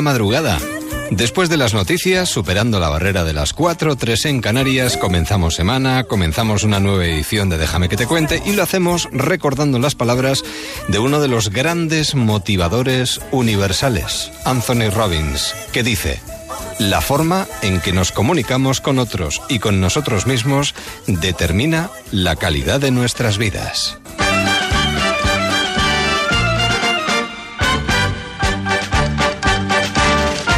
Madrugada. Después de las noticias, superando la barrera de las 4, 3 en Canarias, comenzamos semana, comenzamos una nueva edición de Déjame que te cuente y lo hacemos recordando las palabras de uno de los grandes motivadores universales, Anthony Robbins, que dice, la forma en que nos comunicamos con otros y con nosotros mismos determina la calidad de nuestras vidas.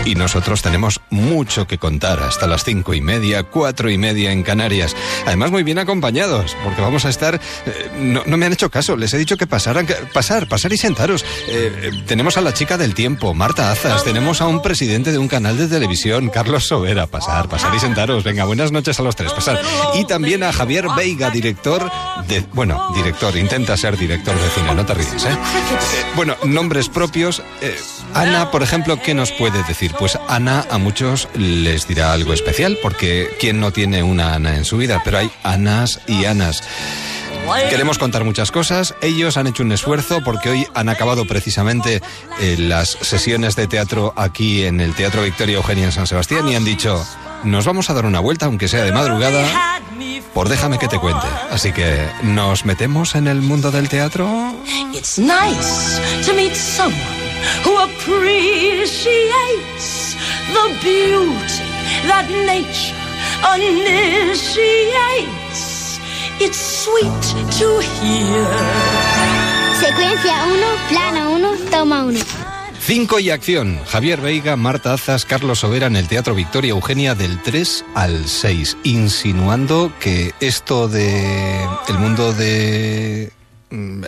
Y nosotros tenemos mucho que contar hasta las cinco y media, cuatro y media en Canarias. Además, muy bien acompañados, porque vamos a estar. eh, no, me han hecho caso, les he dicho que pasaran. pasar, pasar y sentaros. Eh, eh, tenemos a la chica del tiempo, Marta Azas. Tenemos a un presidente de un canal de televisión, Carlos Sobera. Pasar, pasar y sentaros. Venga, buenas noches a los tres, pasar. Y también a Javier Veiga, director de. Bueno, director, intenta ser director de cine, no te ríes, ¿eh? Eh, bueno, nombres propios. Ana, por ejemplo, ¿qué nos puede decir? Pues Ana a muchos les dirá algo especial, porque ¿quién no tiene una Ana en su vida? Pero hay Anas y Anas. Queremos contar muchas cosas. Ellos han hecho un esfuerzo porque hoy han acabado precisamente eh, las sesiones de teatro aquí en el Teatro Victoria Eugenia en San Sebastián y han dicho, nos vamos a dar una vuelta, aunque sea de madrugada, por déjame que te cuente. Así que, ¿nos metemos en el mundo del teatro? Who appreciates the beauty that nature initiates. It's sweet to hear. Secuencia 1, plano 1, toma 1. Cinco y acción. Javier Veiga, Marta Azas, Carlos Sobera en el Teatro Victoria Eugenia del 3 al 6, insinuando que esto de el mundo de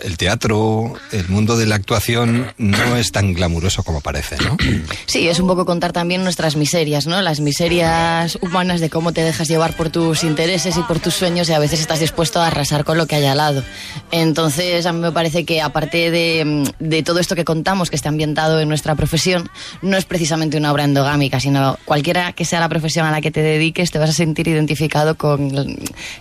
el teatro, el mundo de la actuación no es tan glamuroso como parece, ¿no? Sí, es un poco contar también nuestras miserias, ¿no? Las miserias humanas de cómo te dejas llevar por tus intereses y por tus sueños y a veces estás dispuesto a arrasar con lo que hay al lado. Entonces, a mí me parece que aparte de, de todo esto que contamos, que está ambientado en nuestra profesión, no es precisamente una obra endogámica, sino cualquiera que sea la profesión a la que te dediques, te vas a sentir identificado con,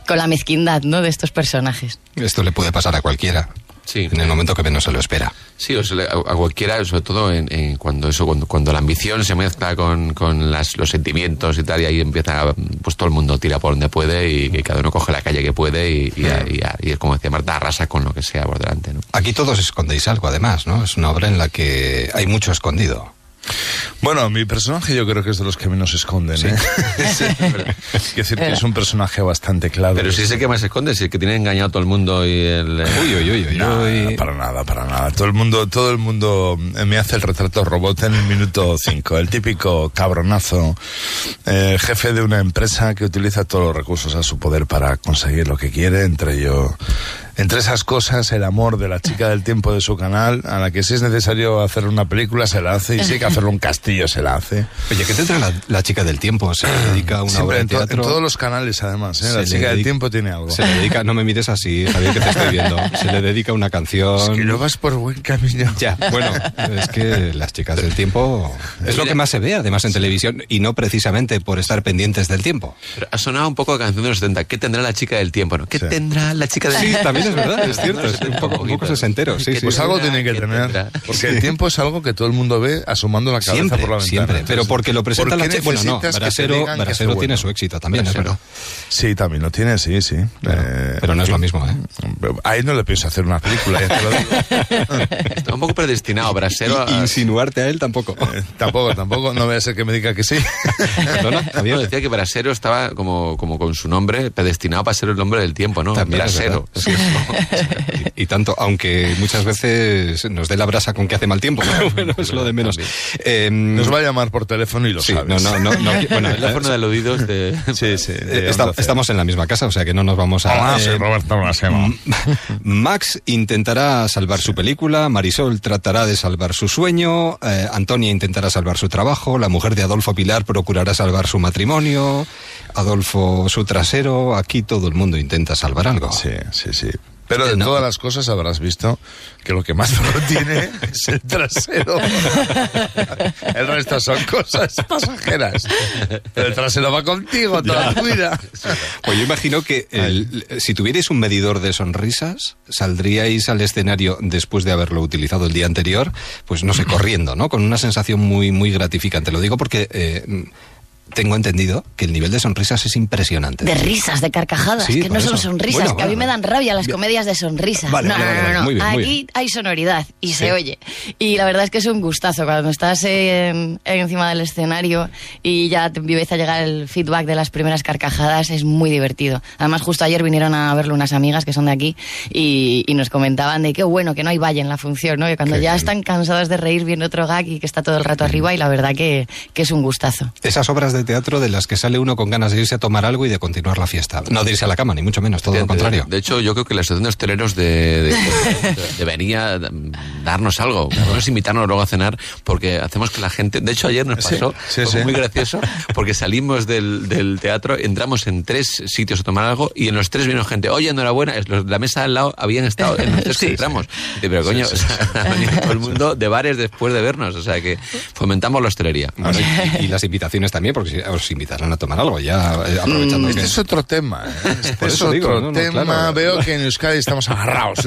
con la mezquindad, ¿no? De estos personajes. Esto le puede pasar a cualquiera. Sí. En el momento que menos se lo espera. Sí, o sea, a, cualquiera, sobre todo en, en cuando eso, cuando, cuando la ambición se mezcla con, con las, los sentimientos y tal, y ahí empieza, pues todo el mundo tira por donde puede y, que cada uno coge la calle que puede y, y, y- y como decía Marta, arrasa con lo que sea por delante, ¿no? Aquí todos escondéis algo, además, ¿no? Es una obra en la que hay mucho escondido. Bueno, mi personaje yo creo que es de los que menos se esconden. ¿eh? Quiero decir que es un personaje bastante claro. Pero si es el que más se esconde, si es el que tiene engañado a todo el mundo y el... eh, Uy, uy, uy, uy, No, uy. para nada, para nada. Todo el mundo, todo el mundo eh, me hace el retrato robot en el minuto 5. El típico cabronazo, eh, jefe de una empresa que utiliza todos los recursos a su poder para conseguir lo que quiere, entre ello, entre esas cosas, el amor de la chica del tiempo de su canal, a la que si es necesario hacer una película se la hace y si hay que hacerle un castillo se la hace. Oye, ¿qué tendrá la, la chica del tiempo? ¿Se dedica a una Siempre obra de en, to- en teatro? todos los canales además, ¿eh? La le chica del tiempo tiene algo. Se le dedica, no me mires así, Javier, que te estoy viendo. Se le dedica una canción. Es que no vas por buen camino. Ya, bueno, es que las chicas del tiempo es lo que más se ve, además, en televisión, y no precisamente por estar pendientes del tiempo. Pero ha sonado un poco a canción de los 70. ¿Qué tendrá la chica del tiempo? ¿no? ¿Qué Sí. tendrá la chica del Sí, tiempo? también es verdad, es cierto, es un poco, un poco sesentero, sí, ¿Qué sí. Pues sí. algo tiene que ¿Qué tener. Porque el tiempo es algo que todo el mundo ve asomando la cabeza Siempre, por la ventana. siempre, pero porque lo presenta ¿por la. Bueno, no, hace tiene bueno? su éxito también, Brasero. verdad. Sí, también lo tiene, sí, sí. Eh, Pero no es lo mismo, ¿eh? Ahí no le pienso hacer una película, ya te lo digo. Está un poco predestinado, Brasero. a- Insinuarte a él tampoco. Eh, tampoco, tampoco, no voy a ser que me diga que sí. Perdona, No, decía que Brasero estaba como, como con su nombre predestinado para ser el nombre del tiempo, ¿no? También es Brasero. Y, y tanto, aunque muchas veces nos dé la brasa con que hace mal tiempo, pero bueno, es lo de menos. Eh, Nos va a llamar por teléfono y lo sí, sabes. no, no, no, no, bueno, El teléfono de aludidos de... Sí, sí. de eh, estamos en la misma casa, o sea que no nos vamos a... Hola, eh, soy Roberto. Max intentará salvar su película, Marisol tratará de salvar su sueño, eh, Antonia intentará salvar su trabajo, la mujer de Adolfo Pilar procurará salvar su matrimonio, Adolfo su trasero, aquí todo el mundo intenta salvar algo. Sí, sí, sí. Pero de no. todas las cosas habrás visto que lo que más valor tiene es el trasero. el resto son cosas pasajeras. Pero el trasero va contigo toda tu vida. Pues yo imagino que el- si tuvierais un medidor de sonrisas, saldríais al escenario después de haberlo utilizado el día anterior, pues no sé, corriendo, ¿no? Con una sensación muy, muy gratificante. Lo digo porque eh, tengo entendido que el nivel de sonrisas es impresionante. De risas, de carcajadas, Sí, que no por son eso. sonrisas, Bueno, que a mí bueno. me dan rabia las comedias de sonrisa. Vale, no, vale, no, vale, no, vale. no. Muy bien, muy Aquí bien. hay sonoridad y se oye. Y la verdad es que es un gustazo cuando estás en- encima del escenario y ya te empieza a llegar el feedback de las primeras carcajadas, es muy divertido. Además, justo ayer vinieron a verlo unas amigas que son de aquí y, y nos comentaban de qué bueno que no hay valle en la función, ¿no? Que cuando Qué ya bien. están cansadas de reír viendo otro gag y que está todo el rato arriba y la verdad que, que es un gustazo. Esas obras de teatro de las que sale uno con ganas de irse a tomar algo y de continuar la fiesta. No de irse a la cama, ni mucho menos, todo lo De- contrario. De, de hecho, yo creo que la asociación de hosteleros de, de- de- debería darnos algo, lo menos invitarnos luego a cenar, porque hacemos que la gente. De hecho, ayer nos Sí, pasó, sí, fue sí. muy gracioso, porque salimos del, del teatro, entramos en tres sitios a tomar algo y en los tres vino gente, oye, enhorabuena, la mesa al lado habían estado en los tres que entramos. Dice, pero coño, o sea, ha venido todo el mundo de bares después de vernos, o sea que fomentamos la hostelería. Bueno, y, y las invitaciones también, porque os invitarán a tomar algo, ya eh, aprovechando Este que... es otro tema. ¿eh? Este es otro digo, no, no, tema. claro. Veo que en Euskadi estamos agarrados.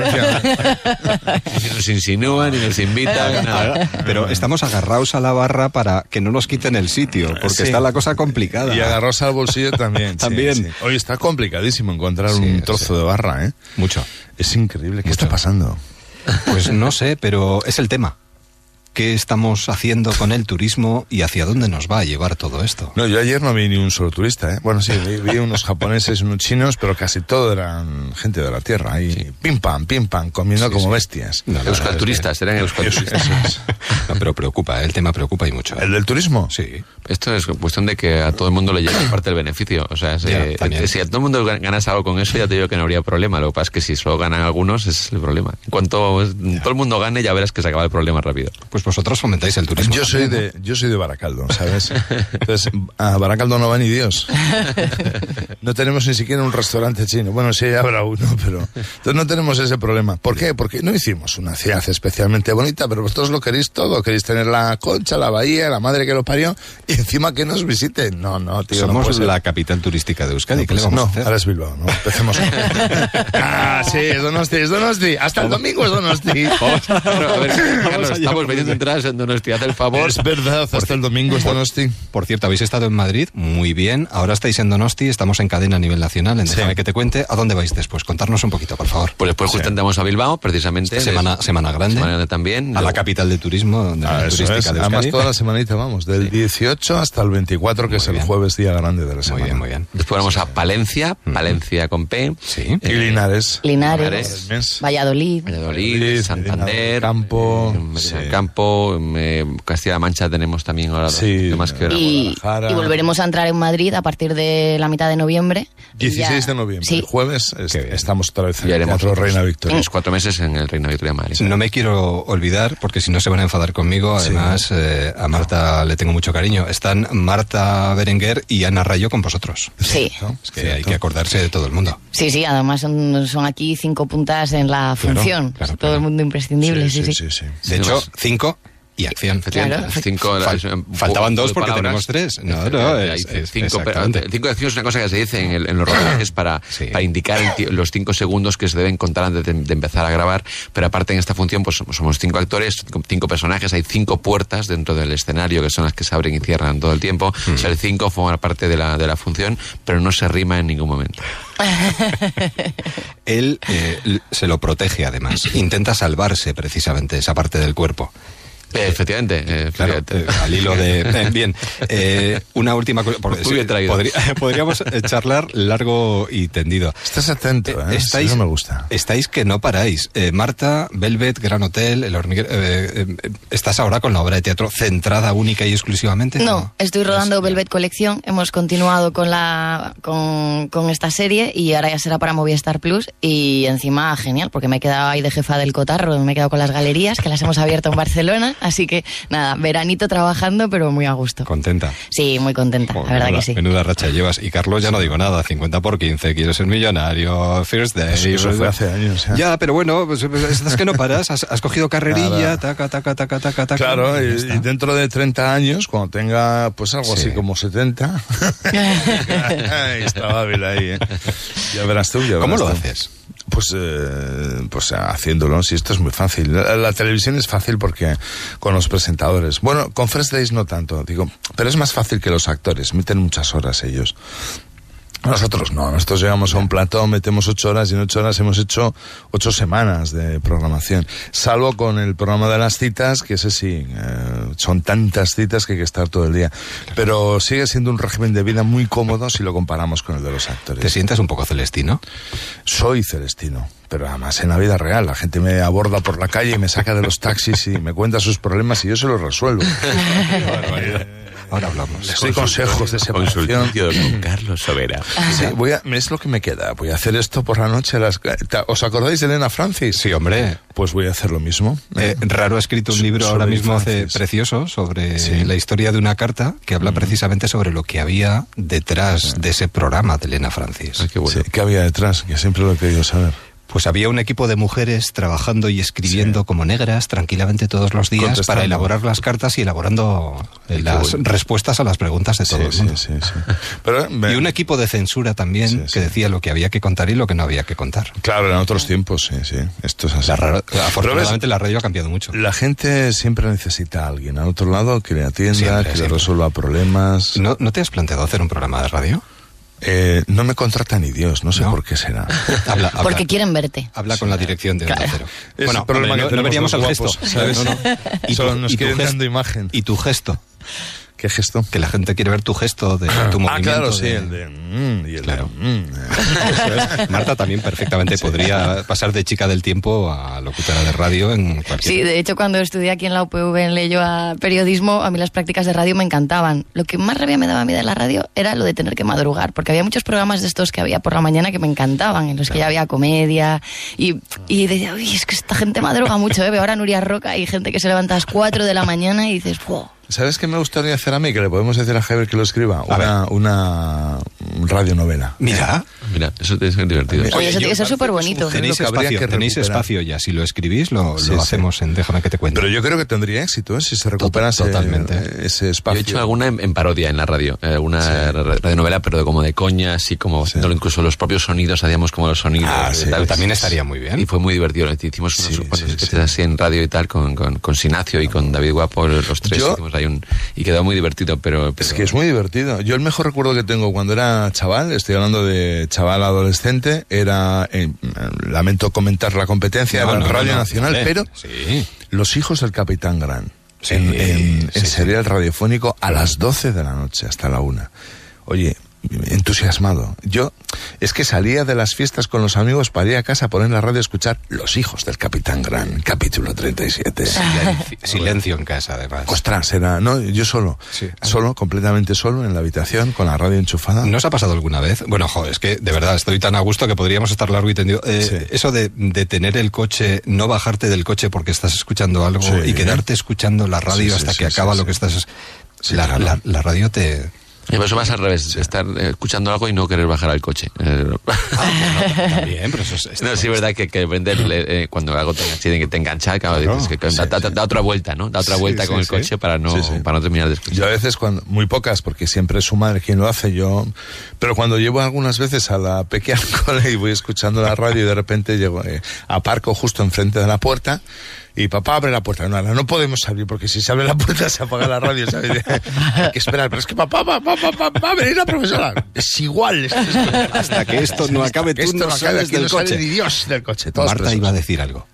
nos insinúan, ni nos invitan, nada. Pero estamos agarrados a la barra para que no nos quiten el sitio, porque Sí. está la cosa complicada. Y agarrados al bolsillo también. También. sí. Hoy está complicadísimo encontrar Sí, un trozo sí. de barra, ¿eh? Mucho. Es increíble. ¿Qué está pasando? Pues no sé, pero es el tema. ¿Qué estamos haciendo con el turismo y hacia dónde nos va a llevar todo esto? No, yo ayer no vi ni un solo turista, ¿eh? Bueno, sí, vi, vi unos japoneses y unos chinos, pero casi todo eran gente de la tierra. Ahí, pim pam, pim pam, comiendo Sí, como sí. bestias. No, que- Euskalturistas, eran euskalturistas. No, pero preocupa, ¿eh? el tema preocupa y mucho. ¿El del turismo? Sí. Esto es cuestión de que a todo el mundo le llegue parte del beneficio. O sea, si, Ya, también. si a todo el mundo gan- ganas algo con eso, ya te digo que no habría problema. Lo que pasa es que si solo ganan algunos, es el problema. En cuanto todo el mundo gane, ya verás que se acaba el problema rápido. Pues vosotros fomentáis el turismo. Yo soy de yo soy de Baracaldo, ¿sabes? Entonces, a Baracaldo no va ni Dios. No tenemos ni siquiera un restaurante chino. Bueno, sí, habrá uno, pero entonces no tenemos ese problema. ¿Por qué? Porque no hicimos una ciudad especialmente bonita, pero vosotros lo queréis todo, queréis tener la concha, la bahía, la madre que lo parió y encima que nos visiten. No, no, tío, no Somos ser. la capital turística de Euskadi. No, ¿Qué le vamos no, a hacer? ahora es Bilbao, ¿no? Empecemos. ah, sí, es Donosti, es Donosti. Hasta el domingo es Donosti. Pero, a ver, Carlos, estamos vendiendo entradas en Donosti, haz el favor. Es verdad, hasta el domingo es Donosti. Por cierto, habéis estado en Madrid, muy bien. Ahora estáis en Donosti, estamos en cadena a nivel nacional. En Sí. Déjame que te cuente. ¿A dónde vais después? Contarnos un poquito, por favor. Pues después justamente vamos a Bilbao, precisamente. semana, semana grande. Semana grande también. A la capital de turismo de Ah, eso turística es. de Además, toda la semanita vamos, del 18 hasta el 24, que Muy es el jueves día grande de la semana. Muy bien, muy bien. Después vamos a Palencia, Palencia con P. Sí. Y Linares. Linares. Valladolid. Valladolid, Madrid, Santander, Medina del Campo, sí. Campo, eh, Castilla-La Mancha tenemos también ahora Sí, temas que. Y, y volveremos a entrar en Madrid a partir de la mitad de noviembre. Y 16 ya- de noviembre, Sí. el jueves, es- estamos otra vez en el haremos Teatro Reina Victoria. unos cuatro meses en el Reino de Victoria de Madrid. No me quiero olvidar, porque si no se van a enfadar conmigo. Además, eh, a Marta le tengo mucho cariño. Están Marta Berenguer y Ana Rayo con vosotros. Sí. ¿no? Es que hay que acordarse de todo el mundo. Sí, sí, además son, son aquí cinco puntas en la Claro, función. claro, todo claro. el mundo imprescindible, sí, sí. sí, sí. De Sí, hecho, más. cinco y acción. Efectivamente, Claro. cinco, Fal- faltaban dos porque palabras. tenemos tres. No, no, es- es- cinco, cinco de acción es una cosa que se dice en, el- en los rodajes para, Sí. para indicar el los cinco segundos que se deben contar antes de, de empezar a grabar. Pero aparte en esta función, pues somos, cinco actores, cinco, cinco personajes, hay cinco puertas dentro del escenario que son las que se abren y cierran todo el tiempo. Mm. O sea, el cinco forma parte de la, de la función, pero no se rima en ningún momento. Él eh, se lo protege además. Intenta salvarse precisamente esa parte del cuerpo. Eh, efectivamente, eh, Claro, efectivamente. eh, al hilo de... bien, eh, una última cosa. Muy bien traído. podría- podríamos charlar largo y tendido. Estás atento, ¿eh? estáis, Eso me gusta. Estáis que no paráis. Eh, Marta, Velvet, Gran Hotel, El Hormiguero... eh, eh, ¿Estás ahora con la obra de teatro centrada única y exclusivamente? No, estoy rodando Es- Velvet Colección. Hemos continuado con la con, con esta serie y ahora ya será para Movistar Plus. Y encima, genial, porque me he quedado ahí de jefa del cotarro, me he quedado con las galerías que las hemos abierto en Barcelona. Así que nada, veranito trabajando, pero muy a gusto. Contenta. Sí, muy contenta, la verdad menuda, que sí. menuda racha llevas. Y Carlos, ya no digo nada, 50 por 15, quiero ser millonario, First Day. Eso- eso fue hace años, ya. Ya, pero bueno, pues, es que no paras, has, has cogido carrerilla, Claro. taca, taca, taca, taca, taca. Claro, y y, dentro de 30 años, cuando tenga pues algo Sí. así como 70, ahí está Bábil ahí, ¿eh? Ya verás tú, ya ¿Cómo verás lo tú. haces? Pues, eh, pues haciéndolo, si esto es muy fácil. La, la televisión es fácil porque con los presentadores. Bueno, con Fresh Days no tanto, digo, pero es más fácil que los actores, meten muchas horas ellos. Nosotros no, nosotros llegamos a un plató, metemos ocho horas y en ocho horas hemos hecho ocho semanas de programación. Salvo con el programa de las citas, que ese sí, eh, son tantas citas que hay que estar todo el día. Pero sigue siendo un régimen de vida muy cómodo si lo comparamos con el de los actores. ¿Te sientes un poco celestino? Soy celestino, pero además en la vida real. La gente me aborda por la calle y me saca de los taxis y me cuenta sus problemas y yo se los resuelvo. Ahora hablamos. Les doy consejos de separación. Con Carlos Sobera. Sí, voy a, es lo que me queda. Voy a hacer esto por la noche. a las- ¿Os acordáis de Elena Francis? Sí, hombre. Pues voy a hacer lo mismo. Eh, Raro ha escrito un libro ahora mismo hace precioso sobre Sí. la historia de una carta que habla precisamente sobre lo que había detrás de ese programa de Elena Francis. Ay, qué bueno. Sí, ¿Qué había detrás? Que siempre lo he querido saber. Pues había un equipo de mujeres trabajando y escribiendo Sí. como negras tranquilamente todos los días para elaborar las cartas y elaborando eh, las bueno. respuestas a las preguntas de todo Sí, el sí, mundo. sí, sí. Pero, Y un equipo de censura también que decía lo que había que contar y lo que no había que contar. Claro, en otros tiempos, sí, sí. Esto es así. La afortunadamente la radio ha cambiado mucho. la gente siempre necesita a alguien al otro lado que le atienda, Siempre, que le resuelva problemas. ¿No, ¿No te has planteado hacer un programa de radio? Eh, no me contrata ni Dios, no sé No. por qué será. Habla, habla- Porque quieren verte. Habla con la dirección de Onda Cero. Es Bueno, el problema hombre, que no, veríamos los el gesto. ¿sabes? No, no. Y Solo tu- nos y tu gesto- dando imagen. Y tu gesto. ¿Qué gesto? Que la gente quiere ver tu gesto de tu movimiento. Ah, claro, sí, de- el de... mm, y el Claro. de... mm. Es. Marta también perfectamente podría pasar de chica del tiempo a locutora de radio en cualquier... Sí, de hecho cuando estudié aquí en la UPV en Leyo a periodismo, a mí las prácticas de radio me encantaban. Lo que más rabia me daba a mí de la radio era lo de tener que madrugar, porque había muchos programas de estos que había por la mañana que me encantaban, en los que ya había comedia y, y decía, uy, es que esta gente madruga mucho, ¿eh? Veo ahora a Nuria Roca y gente que se levanta a las 4 de la mañana y dices, wow. ¿Sabes qué me gustaría hacer a mí? Que le podemos decir a Javier que lo escriba. Una, una radionovela. Mira, Mira, eso es divertido. Mira, Oye, eso yo- tiene que ser súper bonito. tenéis espacio, que tenéis espacio ya. Si lo escribís, lo, Sí, lo sí. hacemos en Déjame que te cuente. Pero yo creo que tendría éxito ¿eh? si se recuperase totalmente. ese Yo espacio. he hecho alguna en, en parodia en la radio, eh, una ra- radionovela, pero de como de coña, así como Sí. haciéndolo incluso los propios sonidos, hacíamos como los sonidos. Ah, y sí, tal. también estaría muy bien. Y fue muy divertido. Hicimos unos Sí, sí, sí. así en radio y tal, con, con, con Sinacio y con David Guapo, los tres. Yo- hicimos un, y quedó muy divertido, pero, Es que es muy divertido. Yo el mejor recuerdo que tengo cuando era chaval, estoy hablando de chaval adolescente, era, eh, lamento comentar la competencia, No, era no, en no, Radio no, Nacional, pero Sí. Los hijos del Capitán Gran, Sí, en, en, sí, en serial radiofónico a las 12 de la noche hasta la una. Oye, entusiasmado. Yo es que salía de las fiestas con los amigos para ir a casa a poner la radio a escuchar Los hijos del Capitán Gran, capítulo 37. Silencio, silencio en casa, además. Ostras, era, no, yo solo, Sí. solo, completamente solo en la habitación con la radio enchufada. ¿No os ha pasado alguna vez? Bueno, jo, es que de verdad estoy tan a gusto que podríamos estar largo y tendido. Eh, Sí. Eso de, de tener el coche, no bajarte del coche porque estás escuchando algo Sí. y quedarte escuchando la radio hasta que acaba lo que estás. Sí, la, claro. la- la radio te. Y por eso vas al revés, estar eh, escuchando algo y no querer bajar al coche. Eh, También, pero eso es. no, sí es verdad que, que eh, cuando algo te, que te engancha, claro, Claro. dices que da, da- da otra vuelta, ¿no? Da otra Sí, vuelta sí, con el sí. coche para no, Sí, sí. para no terminar de escuchar. Yo a veces cuando, muy pocas, porque siempre es su madre quien lo hace, yo, pero cuando llevo algunas veces a la pequeña cole y voy escuchando la radio y de repente llego, eh, aparco justo enfrente de la puerta y papá abre la puerta. No, ahora no podemos abrir porque si se abre la puerta se apaga la radio, ¿sabes? Hay que esperar, pero es que papá, papá, papá, va a venir la profesora. Es igual. es- Hasta que esto no acabe, tú Esto no no sales del no sale coche. ni Dios del coche. todos Marta presos. iba a decir algo.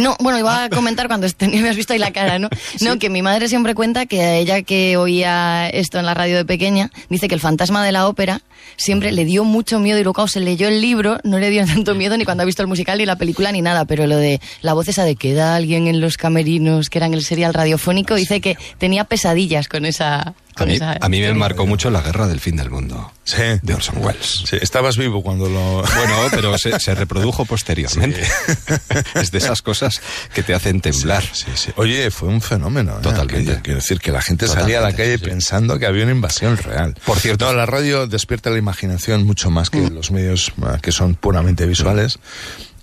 No, bueno, iba a comentar cuando me has visto ahí la cara, ¿no? No, que mi madre siempre cuenta que ella que oía esto en la radio de pequeña, dice que el fantasma de la ópera siempre le dio mucho miedo y luego cuando se leyó el libro no le dio tanto miedo ni cuando ha visto el musical ni la película ni nada, pero lo de la voz esa de queda alguien en los camerinos, que era en el serial radiofónico, dice que tenía pesadillas con esa... A mí, esa a mí me marcó mucho la guerra del fin del mundo Sí. de Orson Welles. Sí, estabas vivo cuando lo... Bueno, pero se, se reprodujo posteriormente. es de esas cosas que te hacen temblar. Sí, sí. Oye, fue un fenómeno. ¿eh? Totalmente. Aquello. Quiero decir que la gente salía a la calle pensando que había una invasión real. Por cierto- No, la radio despierta la imaginación mucho más que los medios ah, que son puramente visuales.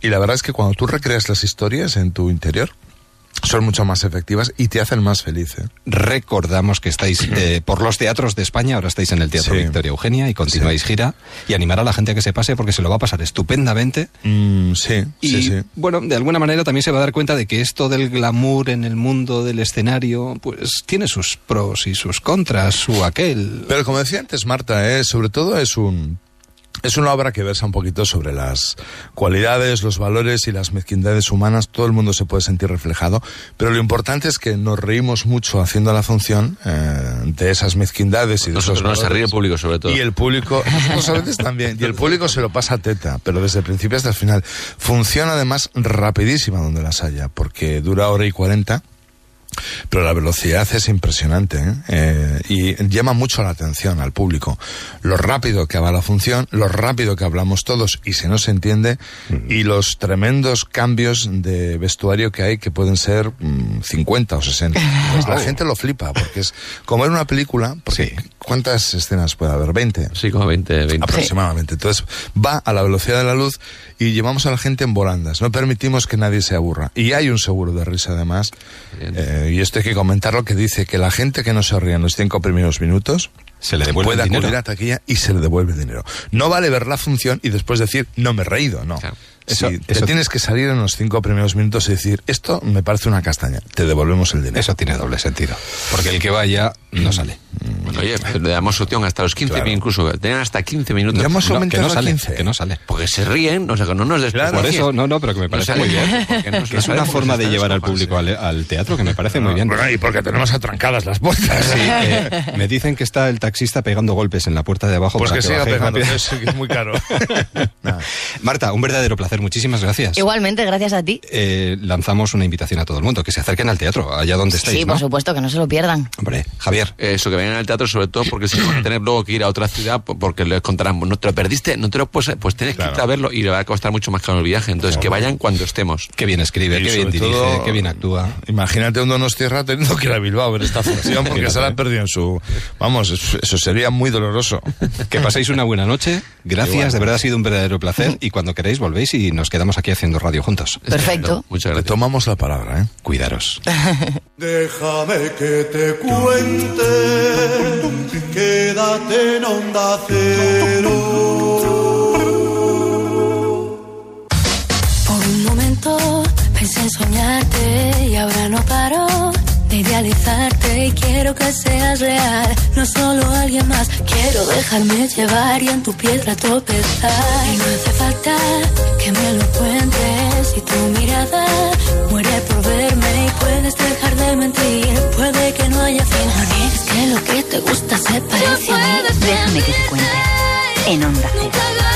Y la verdad es que cuando tú recreas las historias en tu interior, son mucho más efectivas y te hacen más feliz. ¿eh? Recordamos que estáis eh, por los teatros de España, ahora estáis en el Teatro Sí. Victoria Eugenia y continuáis gira y animar a la gente a que se pase porque se lo va a pasar estupendamente. Mm, sí, Y sí, sí. bueno, de alguna manera también se va a dar cuenta de que esto del glamour en el mundo del escenario, pues tiene sus pros y sus contras, su aquel. Pero como decía antes Marta, ¿eh? sobre todo es un... Es una obra que versa un poquito sobre las cualidades, los valores y las mezquindades humanas. Todo el mundo se puede sentir reflejado, pero lo importante es que nos reímos mucho haciendo la función eh, de esas mezquindades y de Nosotros esos no se ríe el público, sobre todo. Y el público, a veces también, y el público se lo pasa a teta, pero desde el principio hasta el final. Funciona además rapidísima donde las haya, porque dura hora y cuarenta. Pero la velocidad es impresionante ¿eh? Eh, y llama mucho la atención al público. Lo rápido que va la función, lo rápido que hablamos todos y se nos entiende, y los tremendos cambios de vestuario que hay que pueden ser mm, 50 o 60. Pues la gente lo flipa porque es como en una película, porque Sí. ¿cuántas escenas puede haber? 20 Sí, como 20, 20. aproximadamente. Entonces va a la velocidad de la luz y llevamos a la gente en volandas. No permitimos que nadie se aburra. Y hay un seguro de risa además. Eh, y esto hay que comentarlo que dice que la gente que no se ríe en los cinco primeros minutos Se le devuelve puede el dinero. acudir a taquilla y se le devuelve el dinero. No vale ver la función y después decir no me he reído, no. Claro. Eso- Si te eso- tienes que salir en los cinco primeros minutos y decir esto me parece una castaña, te devolvemos el dinero. Eso tiene doble sentido. Porque el que vaya no sale. Bueno, oye, le damos opción hasta los 15 Claro. incluso. Tenían hasta 15 minutos. Ya hemos No, que no sale, 15. que no sale. Porque se ríen, o sea, que no nos Claro. Por eso, no, no, pero que me parece muy bien. es una forma de llevar al público al, al teatro que me parece muy bien. Bueno, y porque tenemos atrancadas las puertas. Sí, eh, me dicen que está el taxista pegando golpes en la puerta de abajo Pues para que que, siga pegando, es muy caro. Marta, un verdadero placer. Muchísimas gracias. Igualmente, gracias a ti. Eh, lanzamos una invitación a todo el mundo, que se acerquen al teatro, allá donde estáis, Sí, ¿no? por supuesto, que no se lo pierdan. Hombre, Javier. Eso, que vengan al teatro, sobre todo porque si van a tener luego que ir a otra ciudad, po- porque les contarán, no te lo perdiste, no te lo pues, pues tienes que irte a verlo y le va a costar mucho más caro el viaje. Entonces, que vayan cuando estemos. Qué bien escribe, Y qué bien dirige, todo, qué bien actúa. Imagínate un Donostierra teniendo que ir a Bilbao a ver esta función porque se la ha perdido en su... Vamos, eso eso sería muy doloroso. Que paséis una buena noche. Gracias, Igual. de verdad ha sido un verdadero placer. Y cuando queréis volvéis y nos quedamos aquí haciendo radio juntos. Perfecto. Muchas Le gracias. tomamos la palabra, ¿eh? Cuidaros. Déjame que te cuente, quédate en onda cero. Por un momento pensé en soñarte y ahora no paro idealizarte y quiero que seas real, no solo alguien más. Quiero dejarme llevar y en tu piedra tropezar. Y no hace falta que me lo cuentes y tu mirada muere por verme y puedes dejar de mentir. Puede que no haya fin, no niegues que lo que te gusta se parece a mí. Déjame que te cuente. En Onda Cero.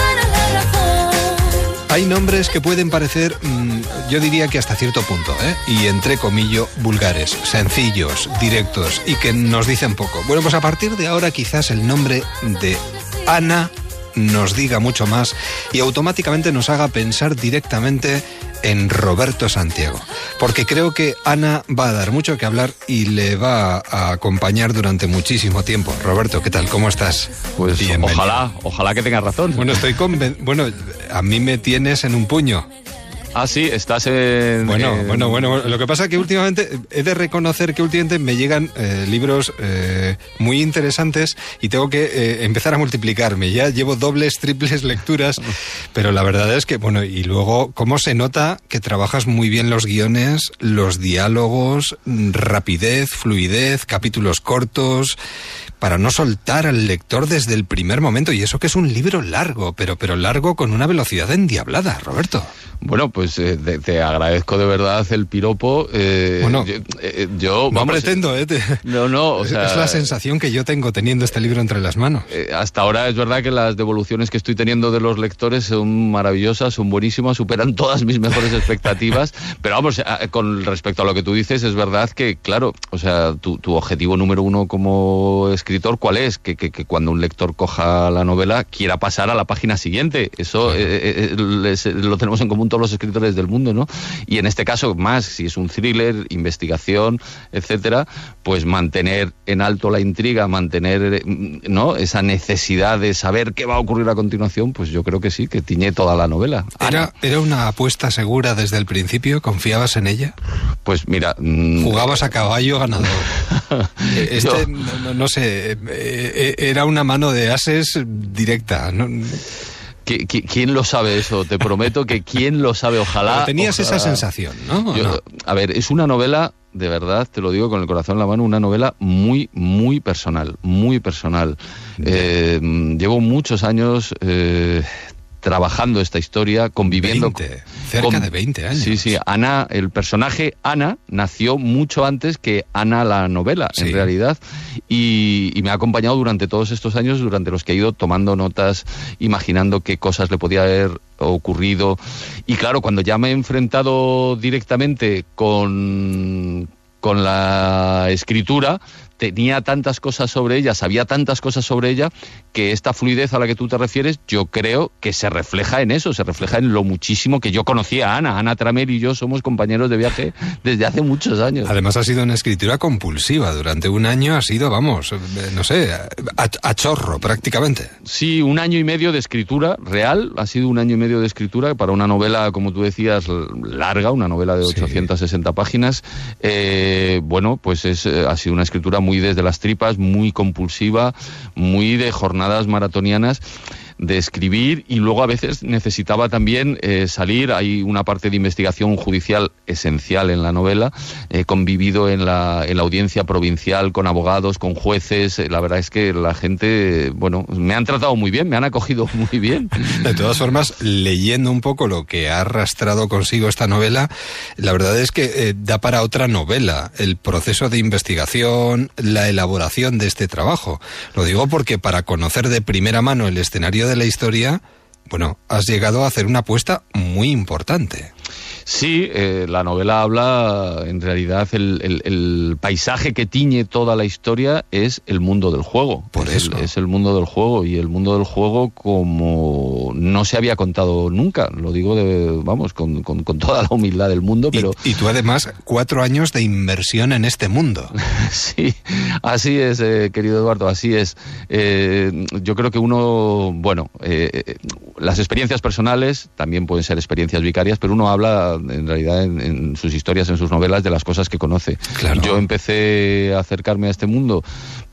Hay nombres que pueden parecer, mm, yo diría que hasta cierto punto, ¿eh? y entre comillas, vulgares, sencillos, directos y que nos dicen poco. Bueno, pues a partir de ahora quizás el nombre de Ana nos diga mucho más y automáticamente nos haga pensar directamente en Roberto Santiago. Porque creo que Ana va a dar mucho que hablar y le va a acompañar durante muchísimo tiempo. Roberto, ¿qué tal? ¿Cómo estás? Pues Bienvenido. ojalá, ojalá que tengas razón. Bueno, estoy conven... Bueno, a mí me tienes en un puño. Ah, sí, estás en. Bueno, en- bueno, bueno. Lo que pasa es que últimamente he de reconocer que últimamente me llegan eh, libros eh, muy interesantes y tengo que eh, empezar a multiplicarme. Ya llevo dobles, triples lecturas, pero la verdad es que, bueno, y luego, ¿cómo se nota que trabajas muy bien los guiones, los diálogos, mm, rapidez, fluidez, capítulos cortos? Para no soltar al lector desde el primer momento. Y eso que es un libro largo, pero, pero largo con una velocidad endiablada, Roberto. Bueno, pues eh, te, te agradezco de verdad el piropo. eh, Bueno, yo, eh, yo, No vamos, pretendo, ¿eh? Te- No, no, o es, sea, es la sensación que yo tengo teniendo este libro entre las manos. hasta ahora es verdad que las devoluciones que estoy teniendo de los lectores son maravillosas, son buenísimas, superan todas mis mejores expectativas. Pero vamos, con respecto a lo que tú dices, es verdad que, claro, o sea, tu, tu objetivo número uno como escritor, ¿cuál es? Que, que- que cuando un lector coja la novela quiera pasar a la página siguiente. Eso eh, eh, eh, les- lo tenemos en común todos los escritores del mundo, ¿no? Y en este caso, más, si es un thriller, investigación, etcétera, pues mantener en alto la intriga, mantener, eh, ¿no? Esa necesidad de saber qué va a ocurrir a continuación, pues yo creo que sí, que tiñe toda la novela. ¿Era, ¿Era una apuesta segura desde el principio? ¿Confiabas en ella? Pues mira... mm, ¿Jugabas a caballo ganador? Eh, este, Yo- no- no sé, eh, eh, era una mano de ases directa. ¿no? ¿qui- qui- ¿Quién lo sabe eso? Te prometo que quién lo sabe, ojalá... Pero tenías ojalá. esa sensación, ¿no? ¿O Yo- no? A ver, es una novela, de verdad, te lo digo con el corazón en la mano, una novela muy, muy personal, muy personal. Eh, llevo muchos años eh, trabajando esta historia, conviviendo... 20, cerca de 20 años. Sí, sí. Ana, el personaje Ana nació mucho antes que Ana la novela, Sí. en realidad. Y, y me ha acompañado durante todos estos años, durante los que he ido tomando notas, imaginando qué cosas le podía haber ocurrido. Y claro, cuando ya me he enfrentado directamente con, con la escritura, tenía tantas cosas sobre ella, sabía tantas cosas sobre ella, que esta fluidez a la que tú te refieres, yo creo que se refleja en eso, se refleja en lo muchísimo que yo conocía a Ana. Ana Tramer y yo somos compañeros de viaje desde hace muchos años. Además ha sido una escritura compulsiva. Durante un año ha sido, vamos, eh, no sé, a, a chorro prácticamente. Sí, un año y medio de escritura real, ha sido un año y medio de escritura para una novela, como tú decías, larga, una novela de Sí. 860 páginas. Eh, bueno, pues es, eh, ha sido una escritura muy desde las tripas, muy compulsiva, muy de jornadas maratonianas de escribir y luego a veces necesitaba también eh, salir. Hay una parte de investigación judicial esencial en la novela. He convivido en la, en la audiencia provincial con abogados, con jueces. La verdad es que la gente, bueno, me han tratado muy bien, me han acogido muy bien. De todas formas, leyendo un poco lo que ha arrastrado consigo esta novela, la verdad es que eh, da para otra novela el proceso de investigación, la elaboración de este trabajo. Lo digo porque para conocer de primera mano el escenario de la historia, bueno, has llegado a hacer una apuesta muy importante. Sí, eh, la novela habla, en realidad, el, el- el paisaje que tiñe toda la historia es el mundo del juego. Por es eso. El, es el mundo del juego y el mundo del juego como no se había contado nunca. Lo digo, de, vamos, con, con- con toda la humildad del mundo, Y- pero y, tú además, cuatro años de inversión en este mundo. sí, así es, eh, querido Eduardo, así es. Eh, yo creo que uno, bueno, las experiencias personales también pueden ser experiencias vicarias, pero uno habla en realidad en, en sus historias, en sus novelas, de las cosas que conoce. Claro. Yo empecé a acercarme a este mundo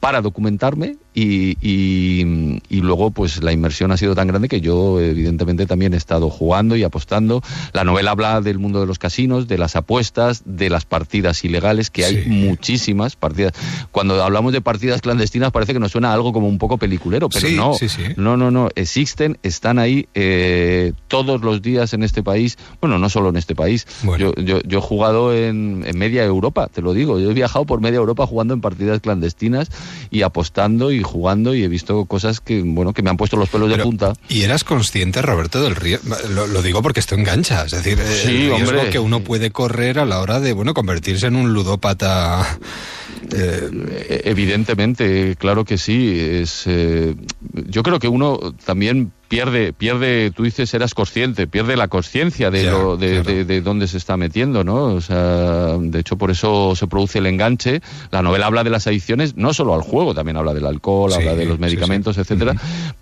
para documentarme y, y- y luego pues la inmersión ha sido tan grande que yo evidentemente también he estado jugando y apostando. La novela habla del mundo de los casinos, de las apuestas, de las partidas ilegales, que hay muchísimas partidas. Cuando hablamos de partidas clandestinas parece que nos suena algo como un poco peliculero, pero Sí, no, sí, sí. no, no, no, existen, están ahí eh, todos los días en este país, bueno, no solo en este país, Bueno. yo, yo, yo he jugado en, en media Europa, te lo digo, yo he viajado por media Europa jugando en partidas clandestinas y apostando y jugando y he visto cosas que, bueno, que me han puesto los pelos de punta. ¿Y eras consciente, Roberto, del riesgo? Lo, lo digo porque esto engancha, es decir, Sí, el riesgo hombre. que uno puede correr a la hora de, bueno, convertirse en un ludópata. Eh, Evidentemente, claro que sí. Es, eh, yo creo que uno también pierde, pierde, tú dices, eras consciente, pierde la conciencia de, de, claro. de- de dónde se está metiendo, ¿no? O sea, de hecho, por eso se produce el enganche. La novela habla de las adicciones, no solo al juego, también habla del alcohol, Sí, habla de los medicamentos, sí. etcétera,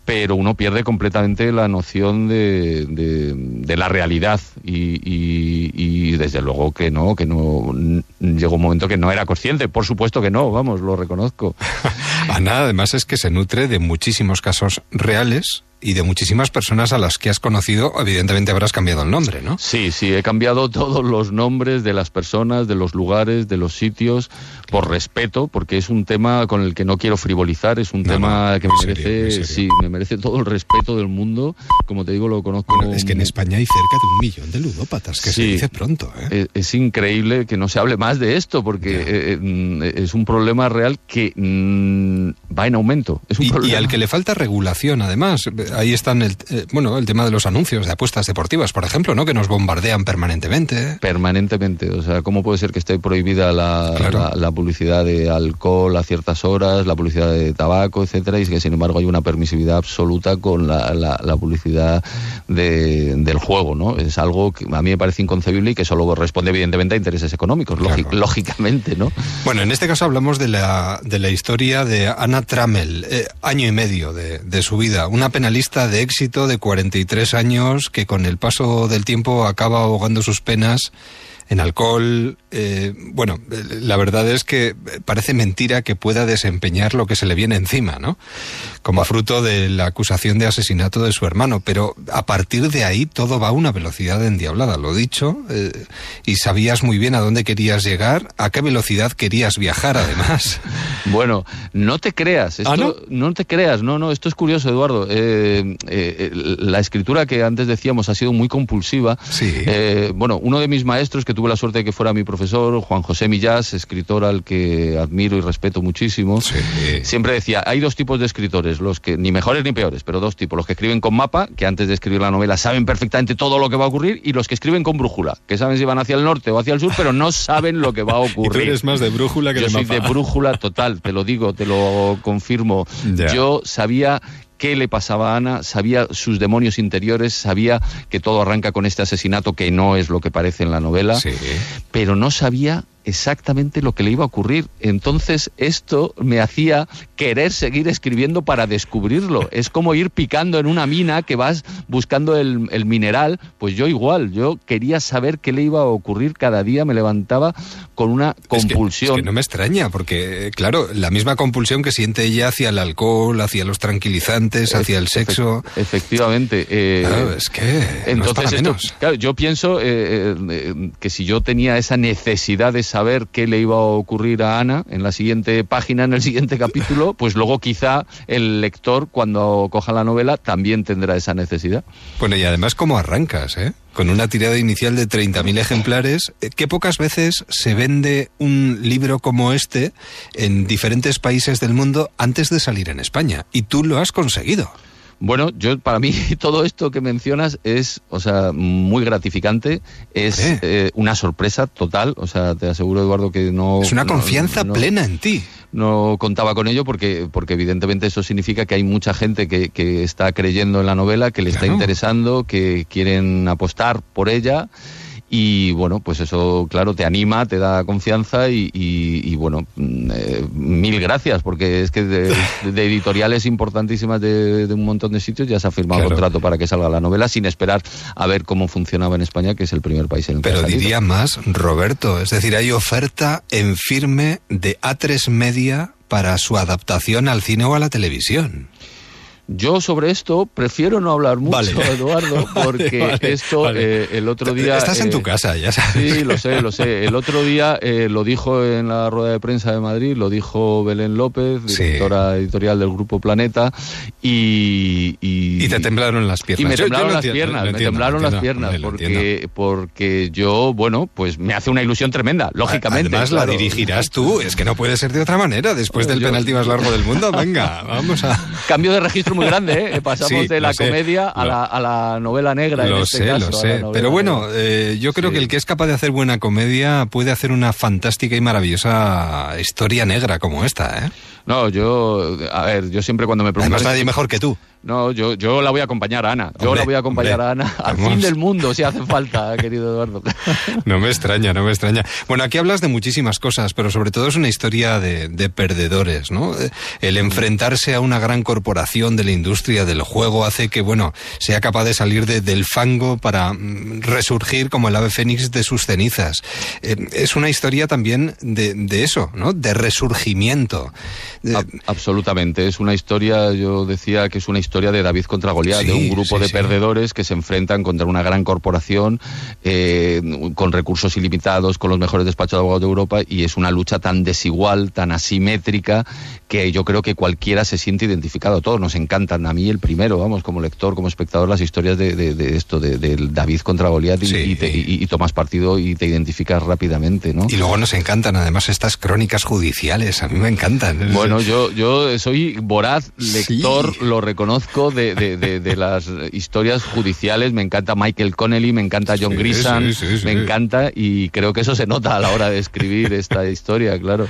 pero uno pierde completamente la noción de, la realidad y, y- y desde luego que no, que no llegó un momento que no era consciente, por supuesto que no, vamos, lo reconozco. Ana, además, es que se nutre de muchísimos casos reales y de muchísimas personas a las que has conocido, evidentemente habrás cambiado el nombre, ¿no? Sí, sí, he cambiado todos los nombres de las personas, de los lugares, de los sitios, por respeto, porque es un tema con el que no quiero frivolizar, es un No, tema no, que me serio, merece, sí, me merece todo el respeto del mundo. Como te digo, lo conozco. Bueno, es que en España hay cerca de un millón de ludópatas, que se Sí. dice pronto, ¿eh? Es, increíble que no se hable más de esto, porque eh, eh, mm, es un problema real que mm, va en aumento. Es un Y, al que le falta regulación, además. Ahí están el, eh, bueno, el tema de los anuncios de apuestas deportivas, por ejemplo, ¿no? Que nos bombardean permanentemente. permanentemente. O sea, ¿cómo puede ser que esté prohibida la, Claro. la, la publicidad de alcohol a ciertas horas, la publicidad de tabaco, etcétera, y que sin embargo hay una permisividad absoluta con la, publicidad de- del juego, ¿no? Es algo que a mí me parece inconcebible y que solo responde evidentemente a intereses económicos, Claro. lógicamente, ¿no? Bueno, en este caso hablamos de la, de la historia de Anna Trammell, eh, año y medio de, de su vida. Una de éxito de 43 años que con el paso del tiempo acaba ahogando sus penas en alcohol. eh, bueno, la verdad es que parece mentira que pueda desempeñar lo que se le viene encima, ¿no? Como fruto de la acusación de asesinato de su hermano. Pero a partir de ahí todo va a una velocidad endiablada, lo dicho, eh, y sabías muy bien a dónde querías llegar, a qué velocidad querías viajar, además. Bueno, no te creas, esto, ¿Ah, no? no? te creas, no, no, esto es curioso, Eduardo. Eh, la escritura que antes decíamos ha sido muy compulsiva. Sí. Bueno, uno de mis maestros, que tuve la suerte de que fuera mi profesor, Juan José Millás, escritor al que admiro y respeto muchísimo, Sí. siempre decía, hay dos tipos de escritores, los que ni mejores ni peores, pero dos tipos, los que escriben con mapa, que antes de escribir la novela saben perfectamente todo lo que va a ocurrir, y los que escriben con brújula, que saben si van hacia el norte o hacia el sur, pero no saben lo que va a Y tú ocurrir. eres más de brújula que Yo de soy mapa. de brújula total, te lo digo, te lo confirmo. Yo sabía qué le pasaba a Ana, sabía sus demonios interiores, sabía que todo arranca con este asesinato que no es lo que parece en la novela, Sí. pero no sabía exactamente lo que le iba a ocurrir. Entonces esto me hacía querer seguir escribiendo para descubrirlo. Es como ir picando en una mina que vas buscando el, el mineral. Pues yo igual, yo quería saber qué le iba a ocurrir cada día. Me levantaba con una Es que- compulsión. es que no me extraña, porque, claro, la misma compulsión que siente ella hacia el alcohol, hacia los tranquilizantes, hacia el sexo. Efe- Efectivamente. eh, Claro, es que. no es Entonces, esto- claro, yo pienso eh, eh, que si yo tenía esa necesidad de saber qué le iba a ocurrir a Ana en la siguiente página, en el siguiente capítulo, pues luego quizá el lector, cuando coja la novela, también tendrá esa necesidad. Bueno, y además, ¿cómo arrancas, eh? Con una tirada inicial de 30.000 ejemplares, eh, que pocas veces se vende un libro como este en diferentes países del mundo antes de salir en España. Y tú lo has conseguido. Bueno, yo para mí todo esto que mencionas es, o sea, muy gratificante, es eh, una sorpresa total, o sea, te aseguro Eduardo que no Es una no- confianza no- plena en ti. no contaba con ello porque, porque evidentemente eso significa que hay mucha gente que, que está creyendo en la novela, que le está interesando, que quieren apostar por ella. Y bueno, pues eso, claro, te anima, te da confianza y, y- y, bueno, mm, eh, mil gracias, porque es que de, de editoriales importantísimas de, de un montón de sitios ya se ha firmado Claro. contrato para que salga la novela sin esperar a ver cómo funcionaba en España, que es el primer país en el que Pero ha salido. diría más, Roberto. Es decir, hay oferta en firme de A3 Media para su adaptación al cine o a la televisión. Yo sobre esto prefiero no hablar mucho, Vale. Eduardo, porque Vale, esto eh, el otro día... Estás en eh, tu casa, ya sabes. Sí, lo sé, lo sé. El otro día eh, lo dijo en la rueda de prensa de Madrid, lo dijo Belén López, Sí. directora editorial del Grupo Planeta, y... Y, Y te temblaron las piernas. y me Yo- yo temblaron las entiendo, piernas, me temblaron las piernas, porque, porque yo, bueno, pues me hace una ilusión tremenda, lógicamente. Además, claro. la dirigirás tú. Es que no puede ser de otra manera. Después del Yo- penalti más largo del mundo, venga, vamos a. Cambio de registro muy grande, ¿eh? Pasamos Sí, de la sé. comedia a la, a la novela negra. en Lo este sé, caso, lo sé. Pero bueno, eh, yo creo Sí. que el que es capaz de hacer buena comedia puede hacer una fantástica y maravillosa historia negra como esta, ¿eh? No, yo, a ver, yo siempre cuando me preguntan... Además, nadie mejor que tú. No, yo, yo la voy a acompañar a Ana. Yo Hombre, la voy a acompañar hombre, a Ana al vamos. fin del mundo, si hace falta, querido Eduardo. No me extraña, no me extraña. Bueno, aquí hablas de muchísimas cosas, pero sobre todo es una historia de, de perdedores, ¿no? Eh, El enfrentarse a una gran corporación de la industria del juego hace que, bueno, sea capaz de salir de- del fango para mm, resurgir como el ave fénix de sus cenizas. Eh, es una historia también de, de eso, ¿no? De resurgimiento. A- absolutamente. Es una historia, yo decía que es una historia historia de David contra Goliat, Sí, de un grupo sí, de sí. perdedores que se enfrentan contra una gran corporación eh, con recursos ilimitados, con los mejores despachos de abogados de Europa, y es una lucha tan desigual, tan asimétrica, que yo creo que cualquiera se siente identificado. Todos nos encantan, a mí el primero, vamos, como lector, como espectador, las historias de, de- de esto, de, del David contra Goliat, y, y te- y- y tomas partido y te identificas rápidamente, ¿no? Y luego nos encantan además estas crónicas judiciales, a mí me encantan. Bueno, yo, yo soy voraz lector, lo reconozco, de, de- de- de las historias judiciales. Me encanta Michael Connelly, me encanta John Sí, Grisham, sí, sí, sí. me encanta y creo que eso se nota a la hora de escribir esta historia, claro.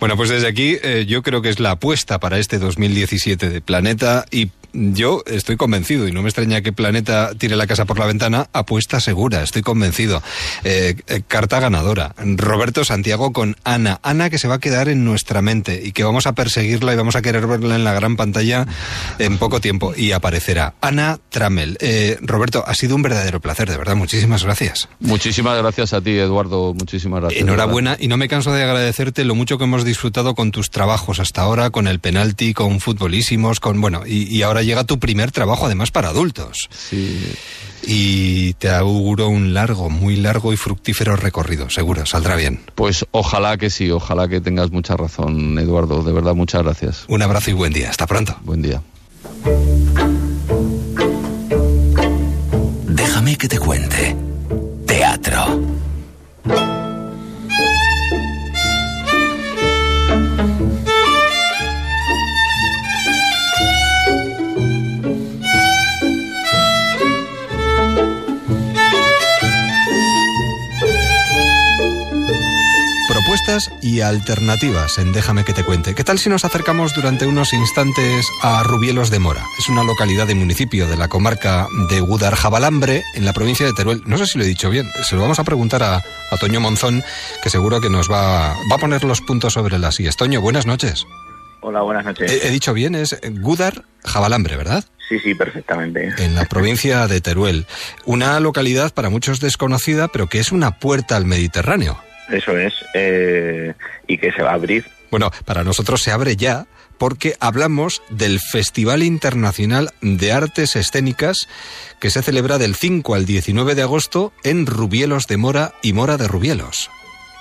Bueno, pues desde aquí eh, yo creo que es la apuesta para este 2017 de Planeta y yo estoy convencido, y no me extraña que Planeta tire la casa por la ventana, apuesta segura, estoy convencido. Eh, eh, carta ganadora. Roberto Santiago con Ana. Ana que se va a quedar en nuestra mente y que vamos a perseguirla y vamos a querer verla en la gran pantalla en poco tiempo. Y aparecerá. Ana Tramel. Eh, Roberto, ha sido un verdadero placer, de verdad. Muchísimas gracias. Muchísimas gracias a ti, Eduardo. Muchísimas gracias. Enhorabuena y no me canso de agradecerte lo mucho que hemos disfrutado con tus trabajos hasta ahora, con el penalti, con futbolísimos, con bueno, y, y ahora llega tu primer trabajo además para adultos. Sí. Y te auguro un largo, muy largo y fructífero recorrido, seguro, saldrá bien. Pues ojalá que sí, ojalá que tengas mucha razón, Eduardo. De verdad, muchas gracias. Un abrazo y buen día, hasta pronto. Buen día. Déjame que te cuente. Teatro. Propuestas y alternativas en Déjame que te cuente. ¿Qué tal si nos acercamos durante unos instantes a Rubielos de Mora? Es una localidad de municipio de la comarca de Gudarjabalambre, en la provincia de Teruel. No sé si lo he dicho bien. Se lo vamos a preguntar a, a Toño Monzón, que seguro que nos va, va a poner los puntos sobre las IES. Toño, buenas noches. Hola, buenas noches. He, he dicho bien, es Gudar Jabalambre, ¿verdad? Sí, sí, perfectamente. En la provincia de Teruel. Una localidad para muchos desconocida, pero que es una puerta al Mediterráneo. Eso es. eh, y que se va a abrir. Bueno, para nosotros se abre ya porque hablamos del Festival Internacional de Artes Escénicas que se celebra del 5 al 19 de agosto en Rubielos de Mora y Mora de Rubielos.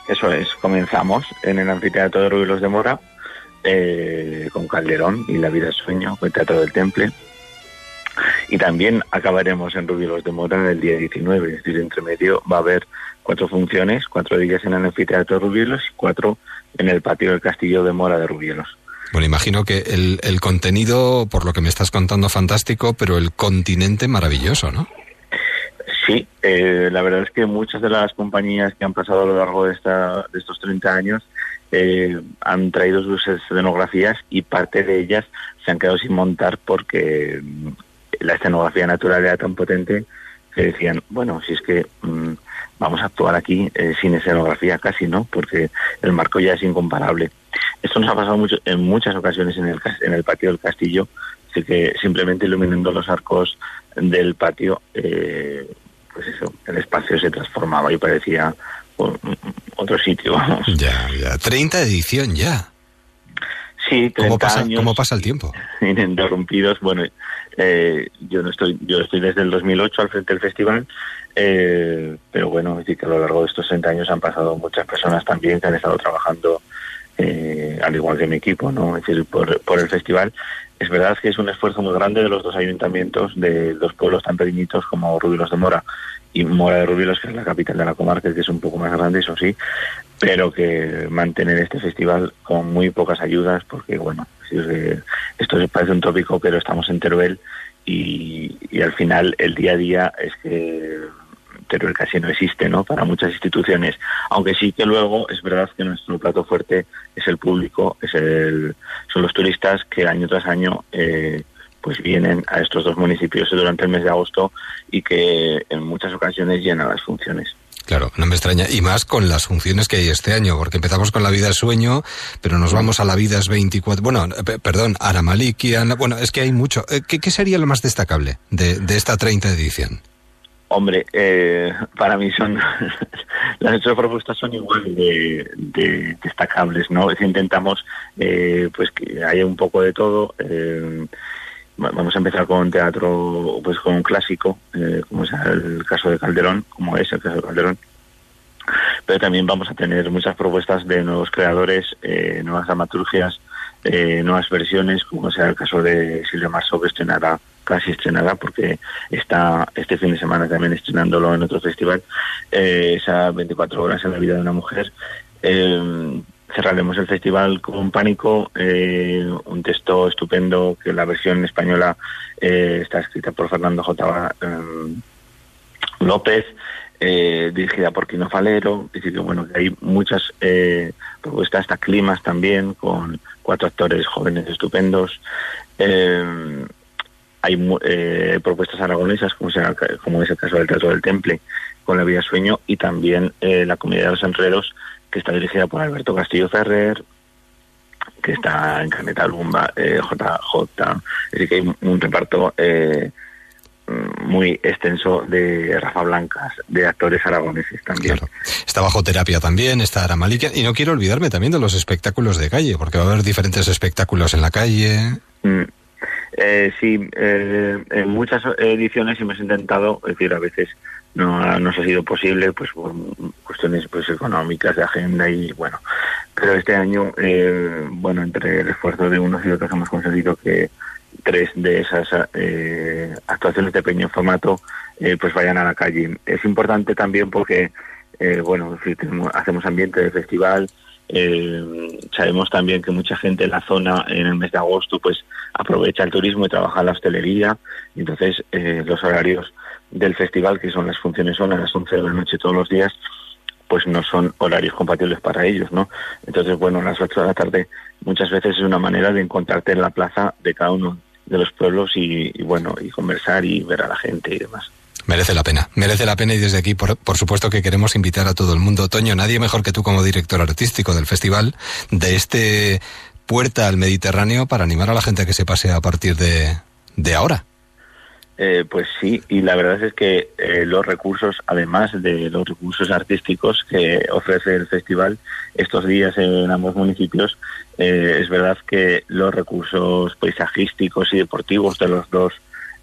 Eso es. Comenzamos en el anfiteatro de Rubilos de Mora eh, con Calderón y La vida sueño, con el Teatro del Temple. Y también acabaremos en Rubielos de Mora el día 19, es decir, entre medio va a haber cuatro funciones, cuatro de ellas en el anfiteatro de Rubielos y cuatro en el patio del Castillo de Mora de Rubielos. Bueno, imagino que el, el contenido, por lo que me estás contando, fantástico, pero el continente maravilloso, ¿no? Sí, eh, la verdad es que muchas de las compañías que han pasado a lo largo de, esta, de estos 30 años eh, han traído sus escenografías y parte de ellas se han quedado sin montar porque la escenografía natural era tan potente que decían, bueno, si es que mm, vamos a actuar aquí eh, sin escenografía casi, ¿no? Porque el marco ya es incomparable. Esto nos ha pasado mucho, en muchas ocasiones en el, en el patio del castillo, así que simplemente iluminando los arcos del patio, eh, pues eso, el espacio se transformaba y parecía un- un- otro sitio, vamos. Ya, ya. 30 edición ya. Sí, 30 ¿Cómo pasa, años ¿Cómo pasa el tiempo? ininterrumpidos. Bueno, eh, yo no estoy, yo estoy desde el 2008 al frente del festival, eh, pero bueno, es decir que a lo largo de estos 30 años han pasado muchas personas también que han estado trabajando, eh, al igual que mi equipo, ¿no? Es decir, por, por el festival. Es verdad que es un esfuerzo muy grande de los dos ayuntamientos de dos pueblos tan pequeñitos como Rubilos de Mora y Mora de Rubilos, que es la capital de la comarca, que es un poco más grande, eso sí, pero que mantener este festival con muy pocas ayudas, porque bueno, esto se parece un tópico, pero estamos en Teruel y, y al final el día a día es que Teruel casi no existe, ¿no? Para muchas instituciones, aunque sí que luego es verdad que nuestro plato fuerte es el público, es el, son los turistas que año tras año eh, pues vienen a estos dos municipios durante el mes de agosto y que en muchas ocasiones llenan las funciones. Claro, no me extraña. Y más con las funciones que hay este año, porque empezamos con la vida es sueño, pero nos vamos a la vida es 24. Bueno, pe- perdón, Ana Maliki, Ana- bueno, es que hay mucho. Eh, ¿Qué, qué sería lo más destacable de, de esta 30 edición? Hombre, eh, para mí son las ocho propuestas son igual de, de destacables, ¿no? Es intentamos eh, pues que haya un poco de todo. eh, vamos a empezar con teatro, pues con un clásico, eh, como es el caso de Calderón, como es el caso de Calderón. Pero también vamos a tener muchas propuestas de nuevos creadores, eh, nuevas dramaturgias, eh, nuevas versiones, como sea el caso de Silvia Marzo, que estrenará, casi estrenará, porque está este fin de semana también estrenándolo en otro festival, eh, esa 24 horas en la vida de una mujer. Eh, cerraremos el festival con Pánico, eh, un texto estupendo que la versión española eh, está escrita por Fernando J. eh, López, eh, dirigida por Quino Falero, es que bueno, hay muchas propuestas, hasta climas también, con cuatro actores jóvenes estupendos. Eh, hay propuestas aragonesas, como, sea, como es el caso del Teatro del Temple, con La Vía Sueño, y también La Comedia de los Enredos, que está dirigida por Alberto Castillo Ferrer, que está en Caneta Lumba, eh, JJ, es decir, que hay un- reparto eh, muy extenso de Rafa Blancas, de actores aragoneses también. Está bajo terapia también, está Aramalika. Y no quiero olvidarme también de los espectáculos de calle, porque va a haber diferentes espectáculos en la calle. Mm. Eh, sí, eh, en muchas ediciones hemos intentado, es decir, a veces no nos ha sido posible, pues por cuestiones pues económicas, de agenda y bueno, pero este año, eh, bueno, entre el esfuerzo de unos y otros hemos conseguido que tres de esas eh, actuaciones de pequeño formato eh, pues vayan a la calle. Es importante también porque, eh, bueno, hacemos ambiente de festival, eh, sabemos también que mucha gente en la zona en el mes de agosto pues aprovecha el turismo y trabaja en la hostelería entonces los horarios del festival que son las funciones son a las 11 de la noche todos los días pues no son horarios compatibles para ellos, ¿no? Entonces, bueno, a las 8 de la tarde muchas veces es una manera de encontrarte en la plaza de cada uno de los pueblos y, y, bueno, y conversar y ver a la gente y demás. Merece la pena, merece la pena y desde aquí, por, por supuesto que queremos invitar a todo el mundo. Toño, nadie mejor que tú como director artístico del festival, de este Puerta al Mediterráneo, para animar a la gente a que se pase a partir de, de ahora. Eh, pues sí, y la verdad es que eh, los recursos, además de los recursos artísticos que ofrece el festival estos días en ambos municipios, eh, es verdad que los recursos paisajísticos y deportivos de los dos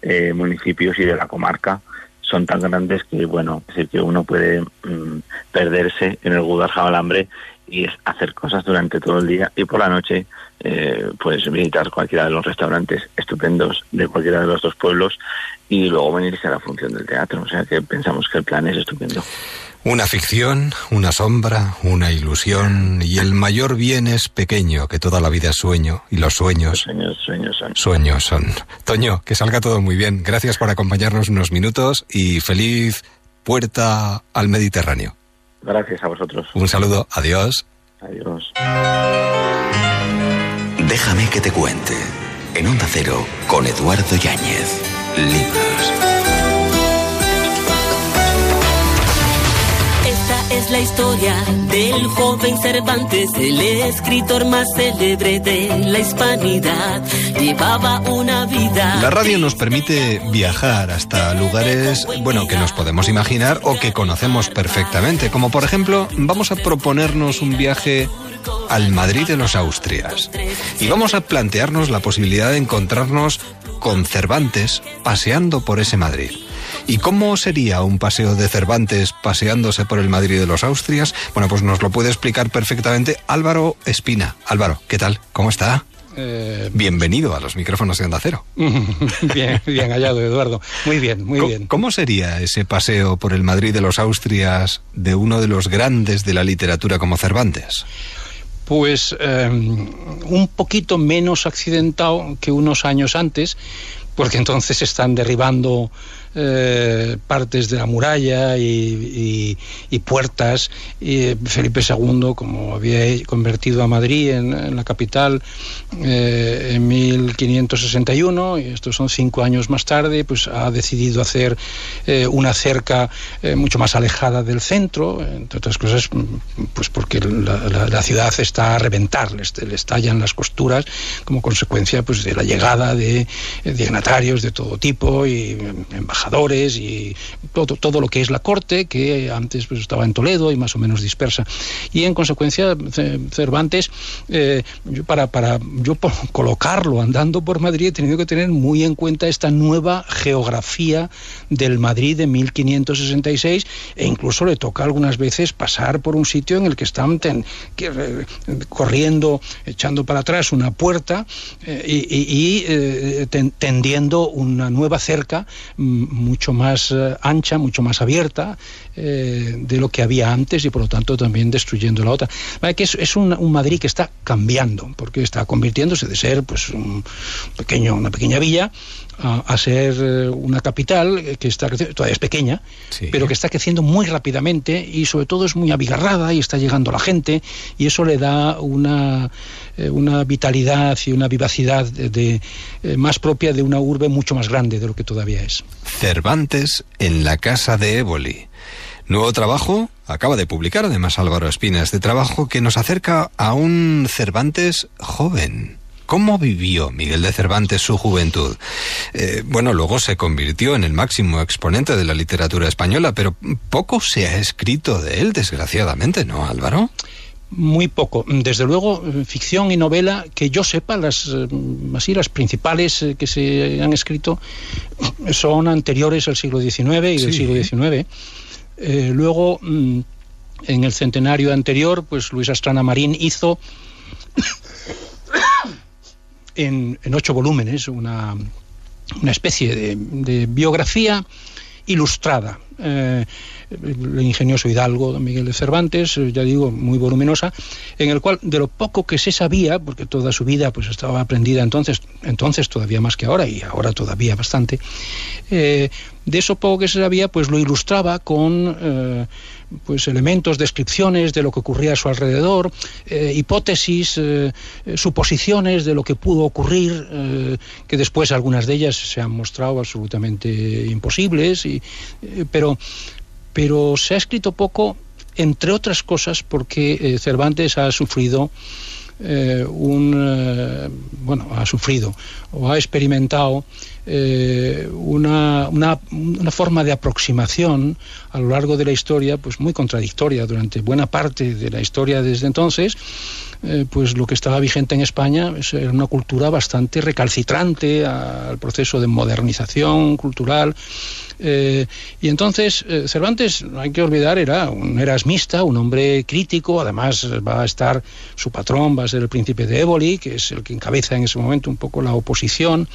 eh, municipios y de la comarca son tan grandes que, bueno, es decir, que uno puede mm, perderse en el Guadalajara Alambre y es hacer cosas durante todo el día y por la noche eh, pues visitar cualquiera de los restaurantes estupendos de cualquiera de los dos pueblos y luego venirse a la función del teatro. O sea que pensamos que el plan es estupendo. Una ficción, una sombra, una ilusión y el mayor bien es pequeño, que toda la vida es sueño y los sueños... Sueños, sueños son. Sueños son. Toño, que salga todo muy bien. Gracias por acompañarnos unos minutos y feliz puerta al Mediterráneo. Gracias a vosotros. Un saludo, adiós. Adiós. Déjame que te cuente. En Onda Cero, con Eduardo Yáñez. Libros. Es la historia del joven Cervantes, el escritor más célebre de la hispanidad. Llevaba una vida. La radio nos permite viajar hasta lugares, bueno, que nos podemos imaginar o que conocemos perfectamente, como por ejemplo, vamos a proponernos un viaje al Madrid de los Austrias. Y vamos a plantearnos la posibilidad de encontrarnos con Cervantes paseando por ese Madrid. ¿Y cómo sería un paseo de Cervantes paseándose por el Madrid de los Austrias? Bueno, pues nos lo puede explicar perfectamente Álvaro Espina. Álvaro, ¿qué tal? ¿Cómo está? Eh, Bienvenido a los micrófonos de Onda Cero. bien, bien hallado, Eduardo. Muy bien, muy ¿Cómo, bien. ¿Cómo sería ese paseo por el Madrid de los Austrias de uno de los grandes de la literatura como Cervantes? Pues eh, un poquito menos accidentado que unos años antes, porque entonces están derribando eh, partes de la muralla y, puertas. Y Felipe II, como había convertido a Madrid en, la capital eh, en 1561, y estos son cinco años más tarde, pues ha decidido hacer eh, una cerca eh, mucho más alejada del centro, entre otras cosas, pues porque la, ciudad está a reventar, le, estallan las costuras como consecuencia pues de la llegada de dignatarios de todo tipo y embajadas y todo, todo lo que es la corte, que antes pues, estaba en Toledo y más o menos dispersa. Y en consecuencia, Cervantes, eh, para, para yo colocarlo andando por Madrid, he tenido que tener muy en cuenta esta nueva geografía del Madrid de 1566 e incluso le toca algunas veces pasar por un sitio en el que están que, corriendo, echando para atrás una puerta eh, y, eh, tendiendo una nueva cerca mm, mucho más eh, ancha, mucho más abierta de lo que había antes y por lo tanto también destruyendo la otra. Que es, un, Madrid que está cambiando, porque está convirtiéndose de ser pues un pequeño, una pequeña villa a, ser eh, una capital que está creciendo, todavía es pequeña, pero que está creciendo muy rápidamente y sobre todo es muy abigarrada y está llegando la gente y eso le da una, eh, una vitalidad y una vivacidad de, eh, más propia de una urbe mucho más grande de lo que todavía es. Cervantes en la casa de Éboli. Nuevo trabajo, acaba de publicar además Álvaro Espina, este trabajo que nos acerca a un Cervantes joven. ¿Cómo vivió Miguel de Cervantes su juventud? Eh, bueno, luego se convirtió en el máximo exponente de la literatura española, pero poco se ha escrito de él, desgraciadamente, ¿no, Álvaro? Muy poco. Desde luego, ficción y novela, que yo sepa, las eh, así las principales eh, que se han escrito son anteriores al siglo XIX y del siglo XIX. luego, mm, en el centenario anterior, pues Luis Astrana Marín hizo en, ocho volúmenes, una, una especie de, biografía ilustrada. Eh, el ingenioso Hidalgo, Miguel de Cervantes, eh, ya digo, muy voluminosa, en el cual de lo poco que se sabía, porque toda su vida pues estaba aprendida entonces, entonces todavía más que ahora y ahora todavía bastante, eh, de eso poco que se sabía, pues lo ilustraba con pues elementos, descripciones de lo que ocurría a su alrededor, eh, hipótesis, eh, eh, suposiciones de lo que pudo ocurrir, que después algunas de ellas se han mostrado absolutamente imposibles, y, pero, pero se ha escrito poco, entre otras cosas, porque Cervantes ha sufrido un bueno ha sufrido o ha experimentado eh, una, una, una, forma de aproximación a lo largo de la historia, pues muy contradictoria durante buena parte de la historia desde entonces, eh, pues lo que estaba vigente en España era una cultura bastante recalcitrante al proceso de modernización cultural. Eh, y entonces Cervantes, no hay que olvidar, era un erasmista, un hombre crítico, además va a estar su patrón, va a ser el príncipe de Éboli, que es el que encabeza en ese momento un poco la oposición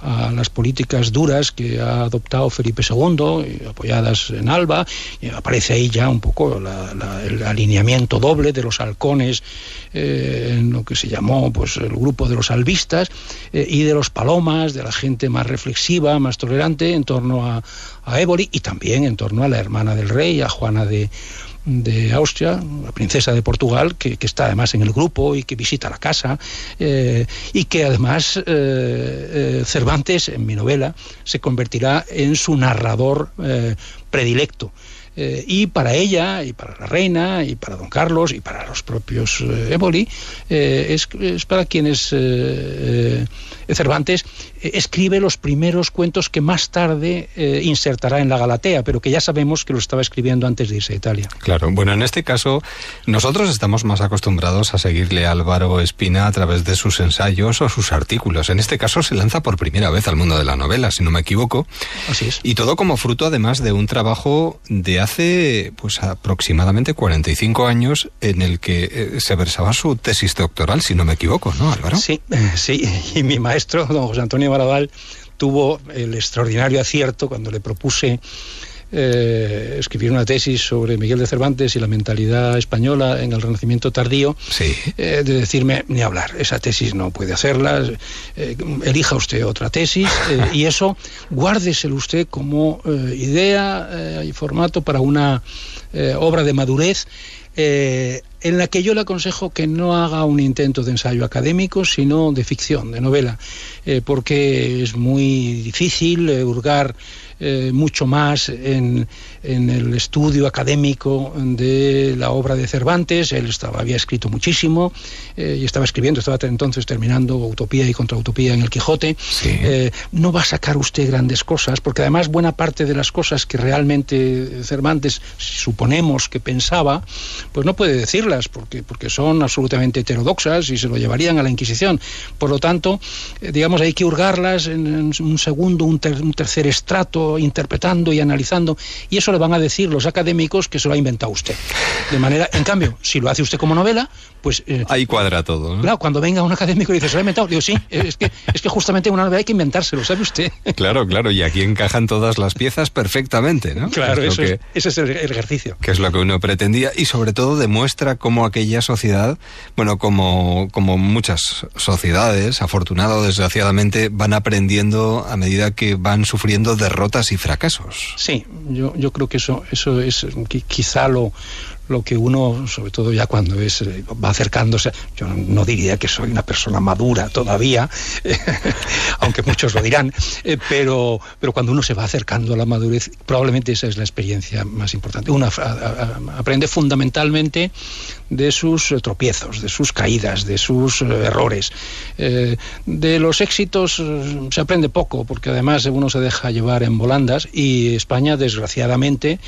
a las políticas duras que ha adoptado Felipe II, apoyadas en Alba, aparece ahí ya un poco el alineamiento doble de los halcones eh, en lo que se llamó pues el grupo de los albistas eh, y de los palomas, de la gente más reflexiva, más tolerante en torno a, a Éboli y también en torno a la hermana del rey, a Juana de de Austria, la princesa de Portugal, que, está además en el grupo y que visita la casa, eh, y que además eh, eh, Cervantes, en mi novela, se convertirá en su narrador predilecto. Y para ella, y para la reina, y para don Carlos, y para los propios Éboli, es, es, para quienes Cervantes eh, escribe los primeros cuentos que más tarde eh, insertará en la Galatea, pero que ya sabemos que lo estaba escribiendo antes de irse a Italia. Claro, bueno, en este caso nosotros estamos más acostumbrados a seguirle a Álvaro Espina a través de sus ensayos o sus artículos. En este caso se lanza por primera vez al mundo de la novela, si no me equivoco. Así es. Y todo como fruto además de un trabajo de hace pues aproximadamente 45 años en el que eh, se versaba su tesis doctoral, si no me equivoco, ¿no, Álvaro? Sí, sí, y mi maestro don José Antonio Baraval, tuvo el extraordinario acierto cuando le propuse eh, escribir una tesis sobre Miguel de Cervantes y la mentalidad española en el Renacimiento tardío, eh, de decirme, ni hablar, esa tesis no puede hacerla, eh, elija usted otra tesis y eso guárdeselo usted como idea y formato para una obra de madurez en la que yo le aconsejo que no haga un intento de ensayo académico, sino de ficción, de novela, eh, porque es muy difícil eh, hurgar eh, mucho más en, en, el estudio académico de la obra de Cervantes. Él estaba, había escrito muchísimo eh, y estaba escribiendo, estaba entonces terminando Utopía y Contrautopía en el Quijote. Sí. Eh, no va a sacar usted grandes cosas, porque además buena parte de las cosas que realmente Cervantes suponemos que pensaba, pues no puede decirlas, porque, porque son absolutamente heterodoxas y se lo llevarían a la Inquisición. Por lo tanto, digamos, hay que hurgarlas en, en un segundo, un, ter, un tercer estrato interpretando y analizando, y eso le van a decir los académicos que se lo ha inventado usted. De manera, en cambio, si lo hace usted como novela, pues... Eh, Ahí cuadra todo. ¿no? Claro, cuando venga un académico y dice, se lo ha inventado, digo, sí, es que, es que justamente una novela hay que inventárselo, ¿sabe usted? Claro, claro, y aquí encajan todas las piezas perfectamente, ¿no? Claro, es eso que, es, ese es el, el, ejercicio. Que es lo que uno pretendía y sobre todo demuestra cómo aquella sociedad, bueno, como, como muchas sociedades, afortunado o desgraciadamente, van aprendiendo a medida que van sufriendo derrotas y fracasos. Sí, yo, yo creo que eso, eso es quizá lo, lo que uno, sobre todo ya cuando es va acercándose, yo no diría que soy una persona madura todavía, eh, aunque muchos lo dirán, eh, pero, pero cuando uno se va acercando a la madurez, probablemente esa es la experiencia más importante. Uno aprende fundamentalmente de sus tropiezos, de sus caídas, de sus errores. Eh, de los éxitos se aprende poco, porque además uno se deja llevar en volandas y España, desgraciadamente,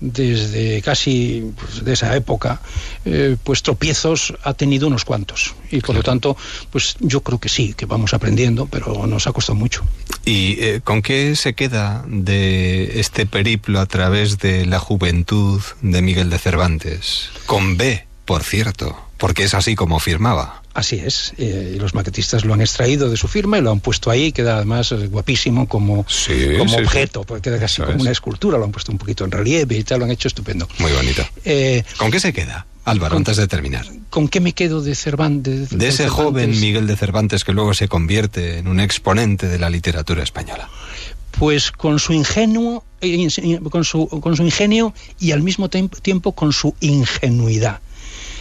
desde casi pues, de esa época, eh, pues tropiezos ha tenido unos cuantos. Y por claro. lo tanto, pues yo creo que sí, que vamos aprendiendo, pero nos ha costado mucho. ¿Y eh, con qué se queda de este periplo a través de la juventud de Miguel de Cervantes? Con B, por cierto, porque es así como firmaba. Así es, eh, y los maquetistas lo han extraído de su firma y lo han puesto ahí, queda además guapísimo como, sí, como sí, objeto, sí. porque queda casi como una escultura, lo han puesto un poquito en relieve y tal, lo han hecho estupendo. Muy bonito. Eh, ¿Con qué se queda? Álvaro, con, antes de terminar. ¿Con qué me quedo de Cervantes? De, de ese Cervantes? joven Miguel de Cervantes que luego se convierte en un exponente de la literatura española. Pues con su ingenuo, eh, con su, con su ingenio y al mismo tiempo con su ingenuidad.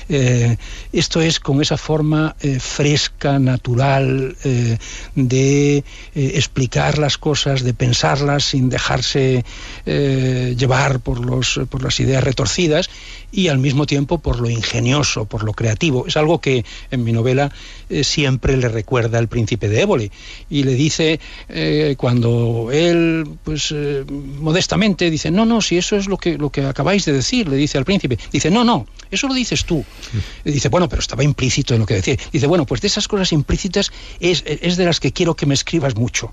Eh, esto es con esa forma eh, fresca, natural, eh, de explicar las cosas, de pensarlas sin dejarse llevar por, los, por las ideas retorcidas y al mismo tiempo por lo ingenioso, por lo creativo. Es algo que en mi novela siempre le recuerda al príncipe de Éboli y le dice cuando él, pues modestamente dice, no, no, si eso es lo que, lo que acabáis de decir, le dice al príncipe, dice, no, no, eso lo dices tú. Y dice, bueno, pero estaba implícito en lo que decía. Dice, bueno, pues de esas cosas implícitas es, es de las que quiero que me escribas mucho.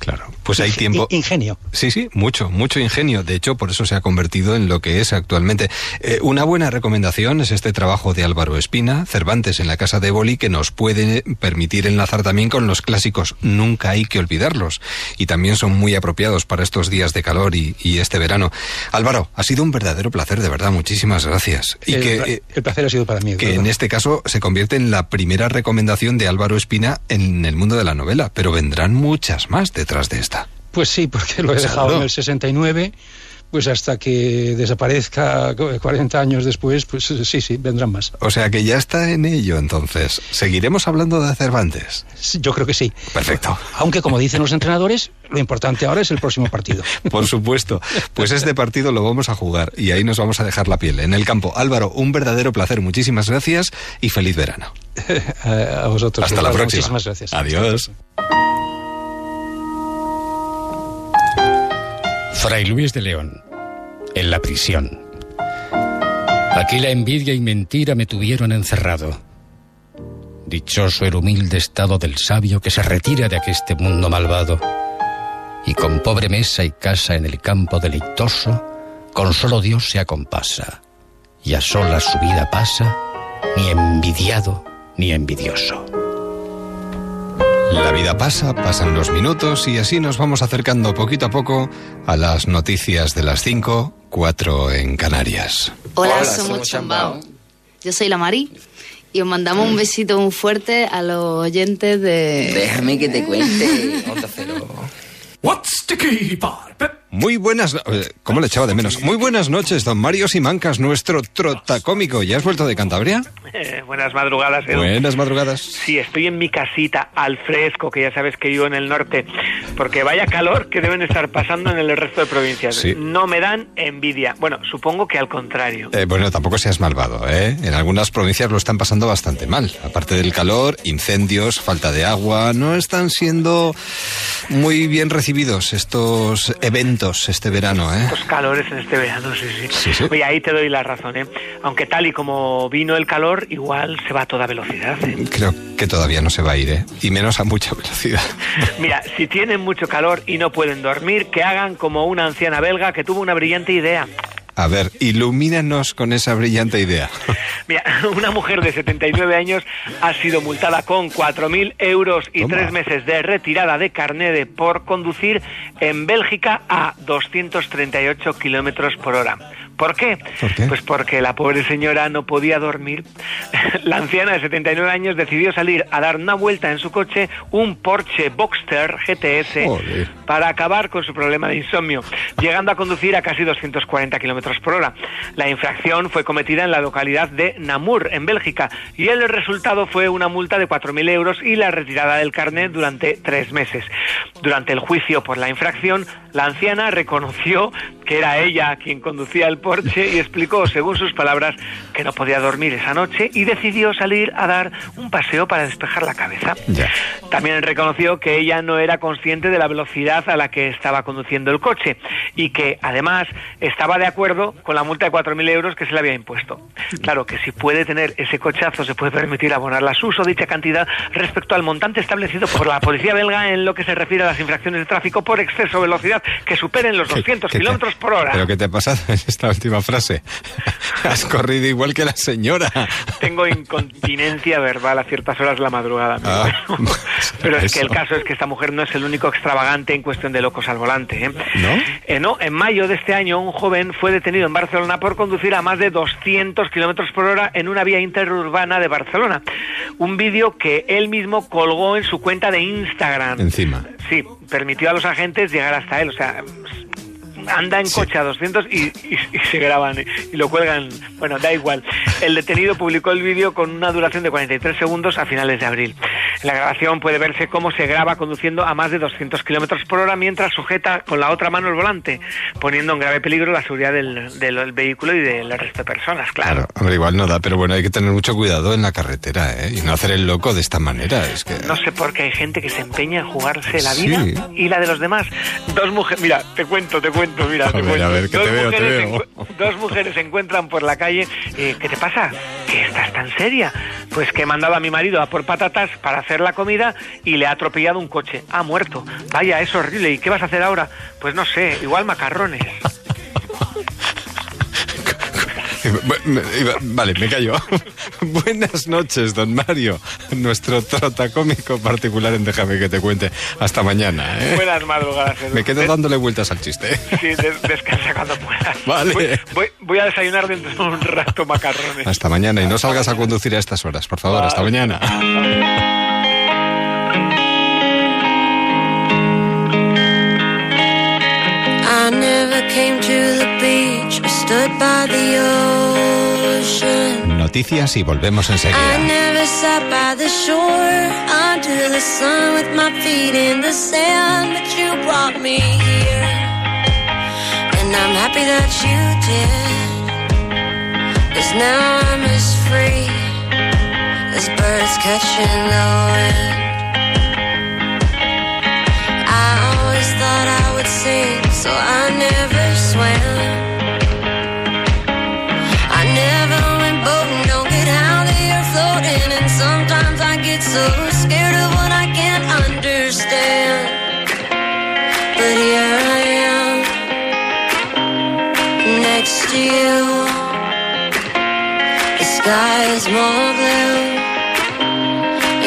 Claro, pues hay tiempo. Ingenio. Sí, sí, mucho, mucho ingenio. De hecho, por eso se ha convertido en lo que es actualmente. Eh, una buena recomendación es este trabajo de Álvaro Espina, Cervantes en la Casa de Boli, que nos puede permitir enlazar también con los clásicos. Nunca hay que olvidarlos. Y también son muy apropiados para estos días de calor y, y este verano. Álvaro, ha sido un verdadero placer, de verdad. Muchísimas gracias. Y el, que, eh, el placer ha sido para mí. Que verdad. en este caso se convierte en la primera recomendación de Álvaro Espina en el mundo de la novela, pero vendrán muchas más detrás de esta. Pues sí, porque lo he dejado Claro. en el 69, pues hasta que desaparezca 40 años después, pues sí, sí, vendrán más. O sea que ya está en ello entonces. ¿Seguiremos hablando de Cervantes? Sí, Yo creo que sí. Perfecto. Aunque como dicen los entrenadores, lo importante ahora es el próximo partido. Por supuesto. Pues este partido lo vamos a jugar y ahí nos vamos a dejar la piel. En el campo. Álvaro, un verdadero placer. Muchísimas gracias y feliz verano. a vosotros. Hasta la próxima. Muchísimas gracias. Adiós. Fray Luis de León, en la prisión. Aquí la envidia y mentira me tuvieron encerrado. Dichoso el humilde estado del sabio que se retira de aqueste mundo malvado. Y con pobre mesa y casa en el campo deleitoso, con solo Dios se acompasa. Y a solas su vida pasa, ni envidiado ni envidioso. La vida pasa, pasan los minutos y así nos vamos acercando poquito a poco a las noticias de las 5, 4 en Canarias. Hola, Hola somos, somos Chambao. Yo soy la Mari y os mandamos un besito muy fuerte a los oyentes de... Déjame que te cuente. What's the key part? Muy buenas... eh, ¿Cómo le echaba de menos? Muy buenas noches, don Mario Simancas, nuestro trotacómico. ¿Ya has vuelto de Cantabria? Eh, buenas madrugadas, Edu. Buenas madrugadas. Sí, estoy en mi casita al fresco, que ya sabes que vivo en el norte, porque vaya calor que deben estar pasando en el resto de provincias. Sí. No me dan envidia. Bueno, supongo que al contrario. Eh, bueno, tampoco seas malvado, ¿eh? En algunas provincias lo están pasando bastante mal. Aparte del calor, incendios, falta de agua, no están siendo muy bien recibidos estos eventos este verano, ¿eh? Los calores en este verano, sí, sí. Sí, sí. Oye, ahí te doy la razón, ¿eh? Aunque tal y como vino el calor, igual se va a toda velocidad, ¿eh? Creo que todavía no se va a ir, ¿eh? Y menos a mucha velocidad. Mira, si tienen mucho calor y no pueden dormir, que hagan como una anciana belga que tuvo una brillante idea. A ver, ilumínanos con esa brillante idea. Mira, una mujer de 79 años ha sido multada con 4.000 euros y Toma. tres meses de retirada de carné por conducir en Bélgica a 238 kilómetros por hora. ¿Por qué? ¿Por qué? Pues porque la pobre señora no podía dormir. La anciana de 79 años decidió salir a dar una vuelta en su coche, un Porsche Boxster GTS, Joder. para acabar con su problema de insomnio, llegando a conducir a casi 240 kilómetros por hora. La infracción fue cometida en la localidad de Namur, en Bélgica, y el resultado fue una multa de 4.000 euros y la retirada del carnet durante tres meses. Durante el juicio por la infracción, la anciana reconoció que era ella quien conducía el Porsche y explicó, según sus palabras, que no podía dormir esa noche y decidió salir a dar un paseo para despejar la cabeza. También reconoció que ella no era consciente de la velocidad a la que estaba conduciendo el coche y que además estaba de acuerdo con la multa de 4.000 euros que se le había impuesto. Claro que si puede tener ese cochazo se puede permitir abonar la SUS o dicha cantidad respecto al montante establecido por la policía belga en lo que se refiere a las infracciones de tráfico por exceso de velocidad que superen los 200 ¿Qué te- kilómetros por hora. ¿Pero qué te ha pasado en esta última frase? Has corrido igual que la señora. Tengo incontinencia verbal a ciertas horas de la madrugada. Ah, Pero es que el caso es que esta mujer no es el único extravagante en cuestión de locos al volante. ¿eh? ¿No? Eh, no, en mayo de este año un joven fue detenido en Barcelona por conducir a más de 200 kilómetros por hora en una vía interurbana de Barcelona. Un vídeo que él mismo colgó en su cuenta de Instagram. Encima. Sí, permitió a los agentes llegar hasta él. O sea, anda en coche a 200 y, y- y se graban y, lo cuelgan. Bueno, da igual. El detenido publicó el vídeo con una duración de 43 segundos a finales de abril. En la grabación puede verse cómo se graba conduciendo a más de 200 kilómetros por hora mientras sujeta con la otra mano el volante, poniendo en grave peligro la seguridad del, del vehículo y del resto de personas, claro. Claro, hombre, igual no da, pero bueno, hay que tener mucho cuidado en la carretera, ¿eh? Y no hacer el loco de esta manera, es que... No sé por qué hay gente que se empeña en jugarse la Sí. vida y la de los demás. Dos mujeres, mira, te cuento, te cuento, mira, A te ver, cuento. a ver, que dos, te veo, te mujeres veo. encu- dos mujeres se encuentran por la calle. eh, ¿Qué te pasa? ¿Que estás tan seria? Pues que he mandado a mi marido a por patatas para hacer la comida y le ha atropellado un coche. Ha muerto. Vaya, es horrible. ¿Y qué vas a hacer ahora? Pues no sé, igual macarrones. Vale, me callo. Buenas noches, don Mario, nuestro trotacómico particular en Déjame que te cuente. Hasta mañana, ¿eh? Buenas madrugadas, Edu. Me quedo dándole vueltas al chiste. Sí, des- descansa cuando puedas. Vale. Voy, voy- voy a desayunar dentro de un rato macarrones. Hasta mañana y no salgas a conducir a estas horas, por favor. Hasta mañana. That you did. Cause now I'm as free as birds catching the wind. Always thought I would sing, so I never swam. I never went boating, don't get out there floating. And sometimes I get so scared of what I can't understand. But here I am, next to you. The sky is more blue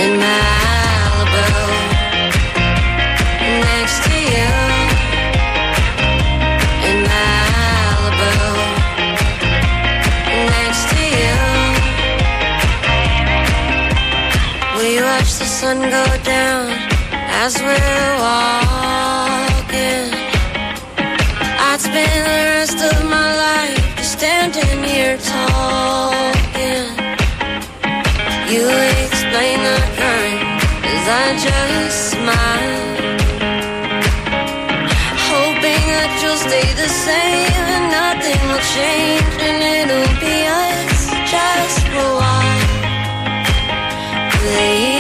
in Malibu. Sun go down as we're walking. I'd spend the rest of my life just standing here talking. You explain the current as I just smile. Hoping that you'll stay the same and nothing will change and it'll be us just for a while. Do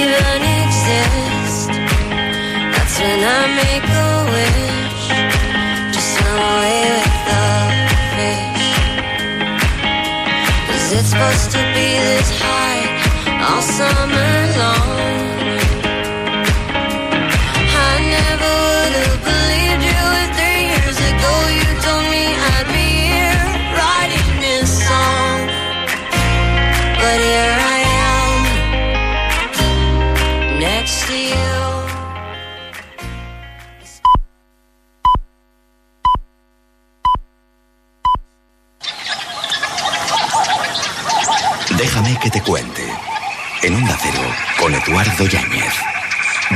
supposed to be this high all summer long? Eduardo Yáñez.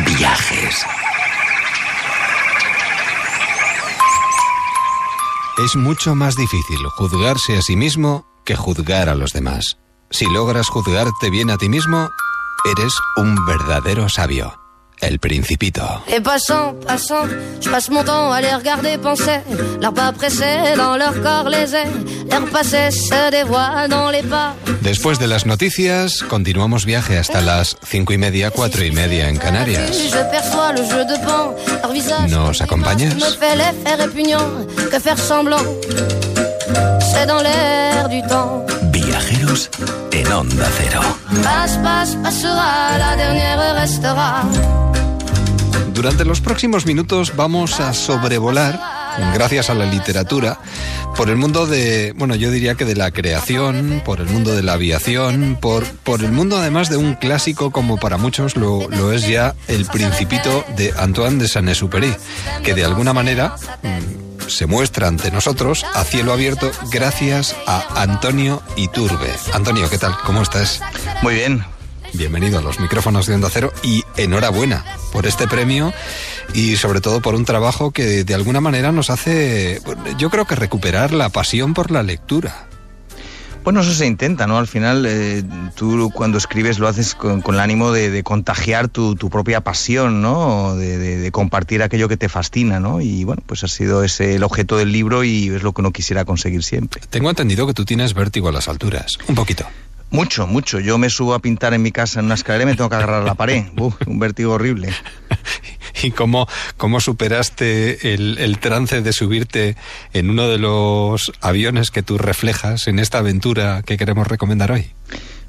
Viajes. Es mucho más difícil juzgarse a sí mismo que juzgar a los demás. Si logras juzgarte bien a ti mismo, eres un verdadero sabio. El Principito. Et passant, passant, je passe mon temps à les regarder penser. Leurs pas pressés dans leur corps les ailes. L'air passé se dévoile dans les pas. Después de las noticias, continuamos viaje hasta las cinco y media, cuatro y media en Canarias. ¿Nos acompañas? me fait l'effet répugnant que faire semblant. C'est dans l'air du temps. Viajeros en Onda Cero. La dernière restera. Durante los próximos minutos vamos a sobrevolar, gracias a la literatura, por el mundo de, bueno, yo diría que de la creación, por el mundo de la aviación, por, por el mundo además de un clásico como para muchos lo, lo es ya El Principito de Antoine de Saint-Exupéry, que de alguna manera mm, se muestra ante nosotros a cielo abierto gracias a Antonio Iturbe. Antonio, ¿qué tal? ¿Cómo estás? Muy bien. Bienvenido a los micrófonos de Onda Cero y enhorabuena por este premio y sobre todo por un trabajo que de alguna manera nos hace, yo creo que recuperar la pasión por la lectura. Bueno, eso se intenta, ¿no? Al final, eh, tú cuando escribes lo haces con, con el ánimo de, de contagiar tu, tu, propia pasión, ¿no? De, de, de, compartir aquello que te fascina, ¿no? Y bueno, pues ha sido ese el objeto del libro y es lo que uno quisiera conseguir siempre. Tengo entendido que tú tienes vértigo a las alturas. Un poquito. Mucho, mucho. Yo me subo a pintar en mi casa en una escalera y me tengo que agarrar a la pared. Uf, un vértigo horrible. ¿Y cómo, cómo superaste el, el, trance de subirte en uno de los aviones que tú reflejas en esta aventura que queremos recomendar hoy?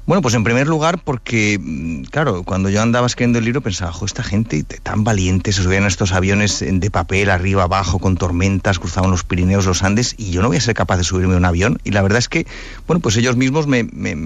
Bueno, pues en primer lugar porque, mm, claro, cuando yo andaba escribiendo el libro pensaba, esta gente tan valiente, se subían a estos aviones de papel arriba, abajo, con tormentas, cruzaban los Pirineos, los Andes, y yo no voy a ser capaz de subirme a un avión. Y la verdad es que, bueno, pues ellos mismos me,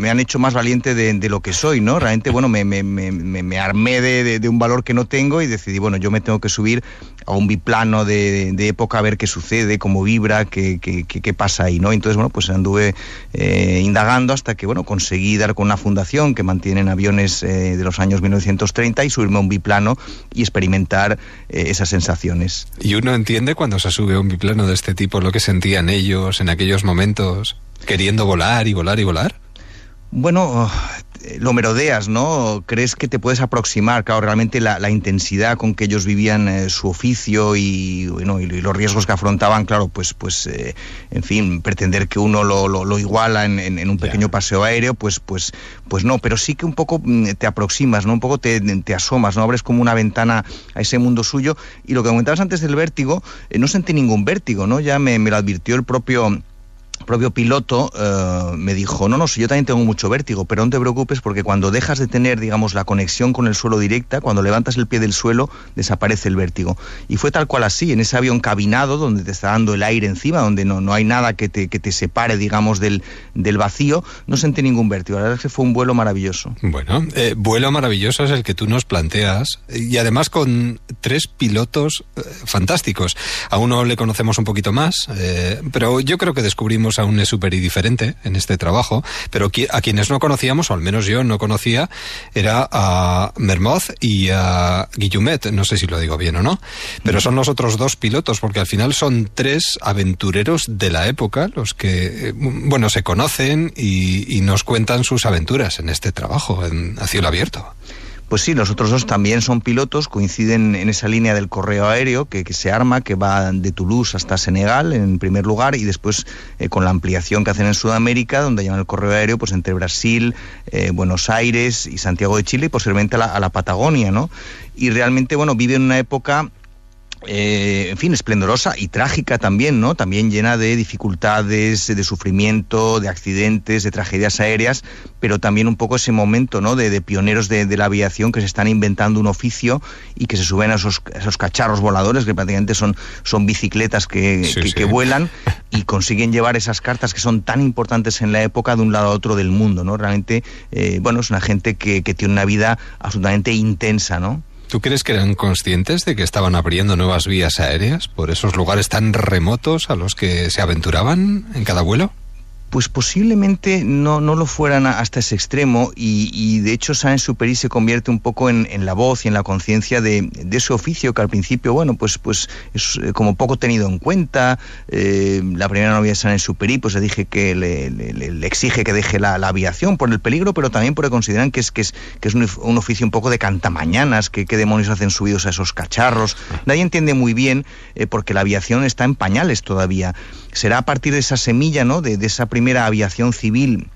han hecho más valiente de, lo que soy, ¿no? Realmente, bueno, me, armé de, un valor que no tengo y decidí, bueno, yo me tengo que subir a un biplano de, época a ver qué sucede, cómo vibra, qué, qué, qué, qué pasa ahí, ¿no? Entonces, bueno, pues anduve eh, indagando hasta que, bueno, conseguí dar con una fundación que mantienen aviones eh, de los años 1930 y subirme a un biplano y experimentar eh, esas sensaciones. ¿Y uno entiende cuando se sube a un biplano de este tipo lo que sentían ellos en aquellos momentos, queriendo volar y volar y volar? Bueno, lo merodeas, ¿no? Crees que te puedes aproximar, claro, realmente la, la intensidad con que ellos vivían eh, su oficio y, bueno, y, los riesgos que afrontaban, claro, pues, pues eh, en fin, pretender que uno lo, lo, lo iguala en, en, en, un pequeño paseo aéreo, pues, pues, pues no, pero sí que un poco mm, te aproximas, ¿no? Un poco te, te asomas, ¿no? Abres como una ventana a ese mundo suyo y lo que comentabas antes del vértigo, eh, no sentí ningún vértigo, ¿no? Ya me, me lo advirtió el propio propio piloto uh, me dijo, no, no, si yo también tengo mucho vértigo, pero no te preocupes porque cuando dejas de tener, digamos, la conexión con el suelo directa, cuando levantas el pie del suelo, desaparece el vértigo. Y fue tal cual así, en ese avión cabinado, donde te está dando el aire encima, donde no, no hay nada que te, que te separe, digamos, del, del vacío, no sentí ningún vértigo. La verdad es que fue un vuelo maravilloso. Bueno, eh, vuelo maravilloso es el que tú nos planteas, y además con tres pilotos eh, fantásticos. A uno le conocemos un poquito más, eh, pero yo creo que descubrimos descubrimos a un Nesuperi diferente en este trabajo, pero a quienes no conocíamos, o al menos yo no conocía, era a Mermoz y a Guillumet, no sé si lo digo bien o no, pero son los otros dos pilotos, porque al final son tres aventureros de la época los que, eh, bueno, se conocen y, y nos cuentan sus aventuras en este trabajo, en, a cielo abierto. Pues sí, los otros dos también son pilotos, coinciden en esa línea del correo aéreo que, se arma, que va de Toulouse hasta Senegal en primer lugar y después eh, con la ampliación que hacen en Sudamérica, donde llevan el correo aéreo pues entre Brasil, eh, Buenos Aires y Santiago de Chile y posiblemente a la, a la Patagonia, ¿no? Y realmente, bueno, vive en una época eh, en fin, esplendorosa y trágica también, ¿no? También llena de dificultades, de sufrimiento, de accidentes, de tragedias aéreas, pero también un poco ese momento, ¿no? De, pioneros de, la aviación que se están inventando un oficio y que se suben a esos, esos cacharros voladores, que prácticamente son, son bicicletas que, que, vuelan y consiguen llevar esas cartas que son tan importantes en la época de un lado a otro del mundo, ¿no? Realmente, eh, bueno, es una gente que, que tiene una vida absolutamente intensa, ¿no? ¿Tú crees que eran conscientes de que estaban abriendo nuevas vías aéreas por esos lugares tan remotos a los que se aventuraban en cada vuelo? Pues posiblemente no, no lo fueran hasta ese extremo y, de hecho Saint-Supéry se convierte un poco en, la voz y en la conciencia de, ese oficio que al principio, bueno, pues, pues es eh, como poco tenido en cuenta. Eh, la primera novia de Saint-Supéry, pues le dije que le, exige que deje la, aviación por el peligro, pero también porque consideran que es, que es, que es un, oficio un poco de cantamañanas, que qué demonios hacen subidos a esos cacharros. Nadie entiende muy bien eh, porque la aviación está en pañales todavía. Será a partir de esa semilla, ¿no? de, de esa primera primera aviación civil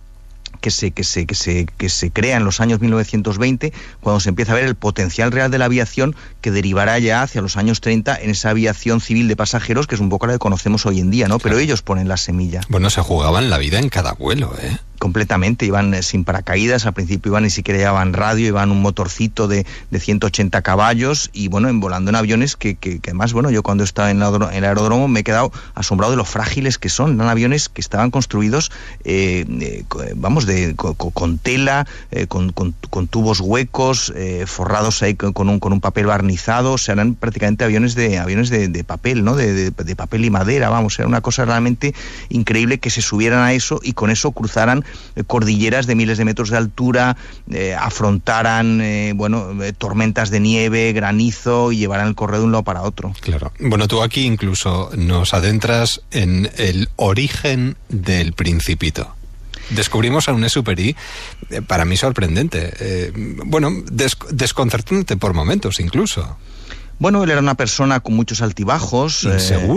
que se, que, se, que, se, que se crea en los años 1920, cuando se empieza a ver el potencial real de la aviación que derivará ya hacia los años 30 en esa aviación civil de pasajeros, que es un poco la que conocemos hoy en día, ¿no? Pero ellos ponen la semilla. Bueno, se jugaban la vida en cada vuelo, ¿eh? Completamente, iban eh, sin paracaídas, al principio iban ni siquiera llevaban radio, iban un motorcito de, de 180 caballos y bueno, en volando en aviones que, que, además, bueno, yo cuando estaba en, el aeródromo me he quedado asombrado de lo frágiles que son, eran aviones que estaban construidos, eh, eh, vamos, de, con, tela, con, con, tubos huecos, forrados ahí con un, con un papel barnizado, o sea, eran prácticamente aviones de, aviones de, de papel, ¿no? De, de papel y madera, vamos, era una cosa realmente increíble que se subieran a eso y con eso cruzaran eh, cordilleras de miles de metros de altura, eh, afrontaran eh, bueno, tormentas de nieve, granizo y llevaran el correo de un lado para otro. Claro. Bueno, tú aquí incluso nos adentras en el origen del principito descubrimos a un Superi, para mí sorprendente. bueno, desconcertante por momentos incluso. Bueno, él era una persona con muchos altibajos. Eh,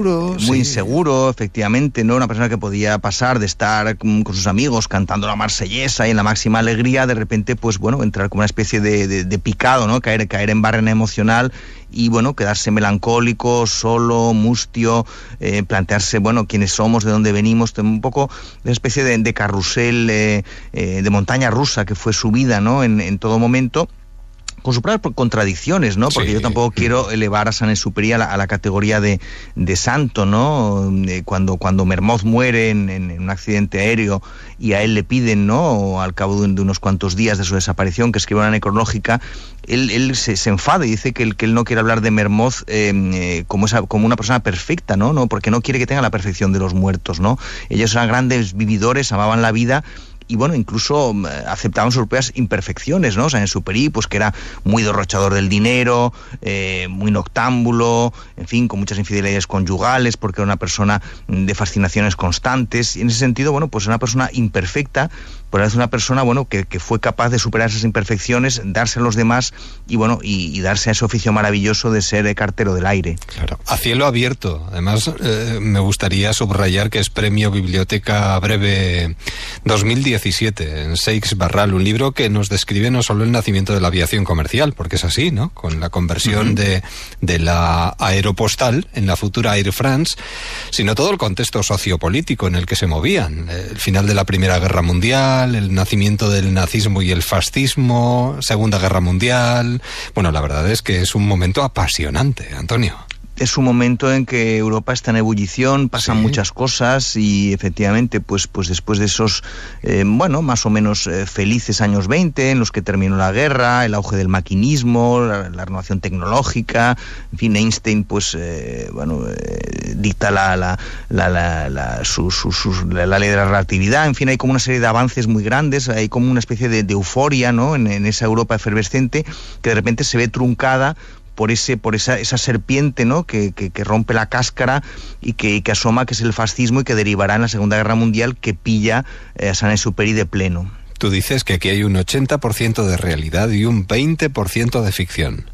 muy inseguro, efectivamente, ¿no? Una persona que podía pasar de estar con, sus amigos cantando la marsellesa y en la máxima alegría, de repente, pues bueno, entrar como una especie de, picado, ¿no? Caer, caer en barrena emocional y bueno, quedarse melancólico, solo, mustio, eh, plantearse, bueno, quiénes somos, de dónde venimos, un poco una especie de, carrusel, eh, de montaña rusa que fue su vida, ¿no? En, en todo momento con sus propias contradicciones, ¿no? Porque yo tampoco quiero elevar a San Exupéry a la, categoría de, de, santo, ¿no? cuando, cuando Mermoz muere en, un accidente aéreo y a él le piden, ¿no? Al cabo de, unos cuantos días de su desaparición, que escriba una necrológica, él, él se, enfada y dice que él, que él no quiere hablar de Mermoz em, eh, como, esa, como una persona perfecta, ¿no? ¿no? Porque no quiere que tenga la perfección de los muertos, ¿no? Ellos eran grandes vividores, amaban la vida y bueno, incluso mm, aceptaban sus propias imperfecciones, ¿no? O sea, en Superi, pues que era muy derrochador del dinero, eh, muy noctámbulo, en fin, con muchas infidelidades conyugales, porque era una persona mm, de fascinaciones constantes, y en ese sentido, bueno, pues una persona imperfecta, pero es una persona, bueno, que, que, fue capaz de superar esas imperfecciones, darse a los demás y, bueno, y, darse a ese oficio maravilloso de ser cartero del aire. Claro, a cielo abierto. Además, eh, me gustaría subrayar que es Premio Biblioteca Breve 2010 en Seix Barral, un libro que nos describe no solo el nacimiento de la aviación comercial, porque es así, ¿no? Con la conversión de, de la aeropostal en la futura Air France, sino todo el contexto sociopolítico en el que se movían. El final de la Primera Guerra Mundial, el nacimiento del nazismo y el fascismo, Segunda Guerra Mundial. Bueno, la verdad es que es un momento apasionante, Antonio. Es un momento en que Europa está en ebullición, pasan muchas cosas y efectivamente, pues, pues después de esos, eh, bueno, más o menos eh, felices años 20, en los que terminó la guerra, el auge del maquinismo, la, la renovación tecnológica, en fin, Einstein, pues, eh, bueno, dicta la, la, la, la, la- su- su- sus- la- la ley de la relatividad, en fin, hay como una serie de avances muy grandes, hay como una especie de, de euforia, ¿no?, en, en esa Europa efervescente que de repente se ve truncada por ese por esa, esa serpiente no que, que- que rompe la cáscara y que, y que asoma que es el fascismo y que derivará en la Segunda Guerra Mundial que pilla eh, a San Superi de pleno. Tú dices que aquí hay un 80% de realidad y un 20% de ficción.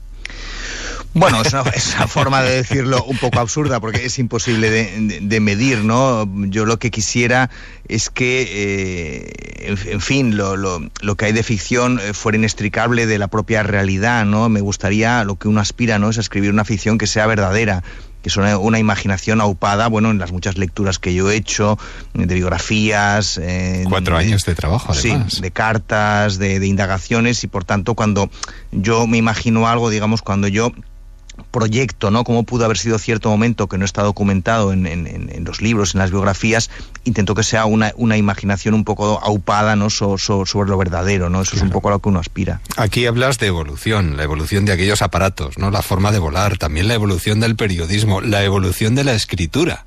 Bueno, es una, es una forma de decirlo un poco absurda porque es imposible de, de- de medir, ¿no? Yo lo que quisiera es que, eh, en, en fin, lo, lo- lo que hay de ficción eh, fuera inextricable de la propia realidad, ¿no? Me gustaría, lo que uno aspira, ¿no? Es a escribir una ficción que sea verdadera que es una, una imaginación aupada, bueno, en las muchas lecturas que yo he hecho, de biografías... eh, Cuatro años de trabajo, Sí, además. de cartas, de, de indagaciones y por tanto cuando yo me imagino algo, digamos, cuando yo proyecto, ¿no? Cómo pudo haber sido cierto momento que no está documentado en, en- en- los libros, en las biografías, intento que sea una, una imaginación un poco aupada, ¿no? So- so- sobre lo verdadero, ¿no? Eso es un poco a lo que uno aspira. Aquí hablas de evolución, la evolución de aquellos aparatos, ¿no? La forma de volar, también la evolución del periodismo, la evolución de la escritura.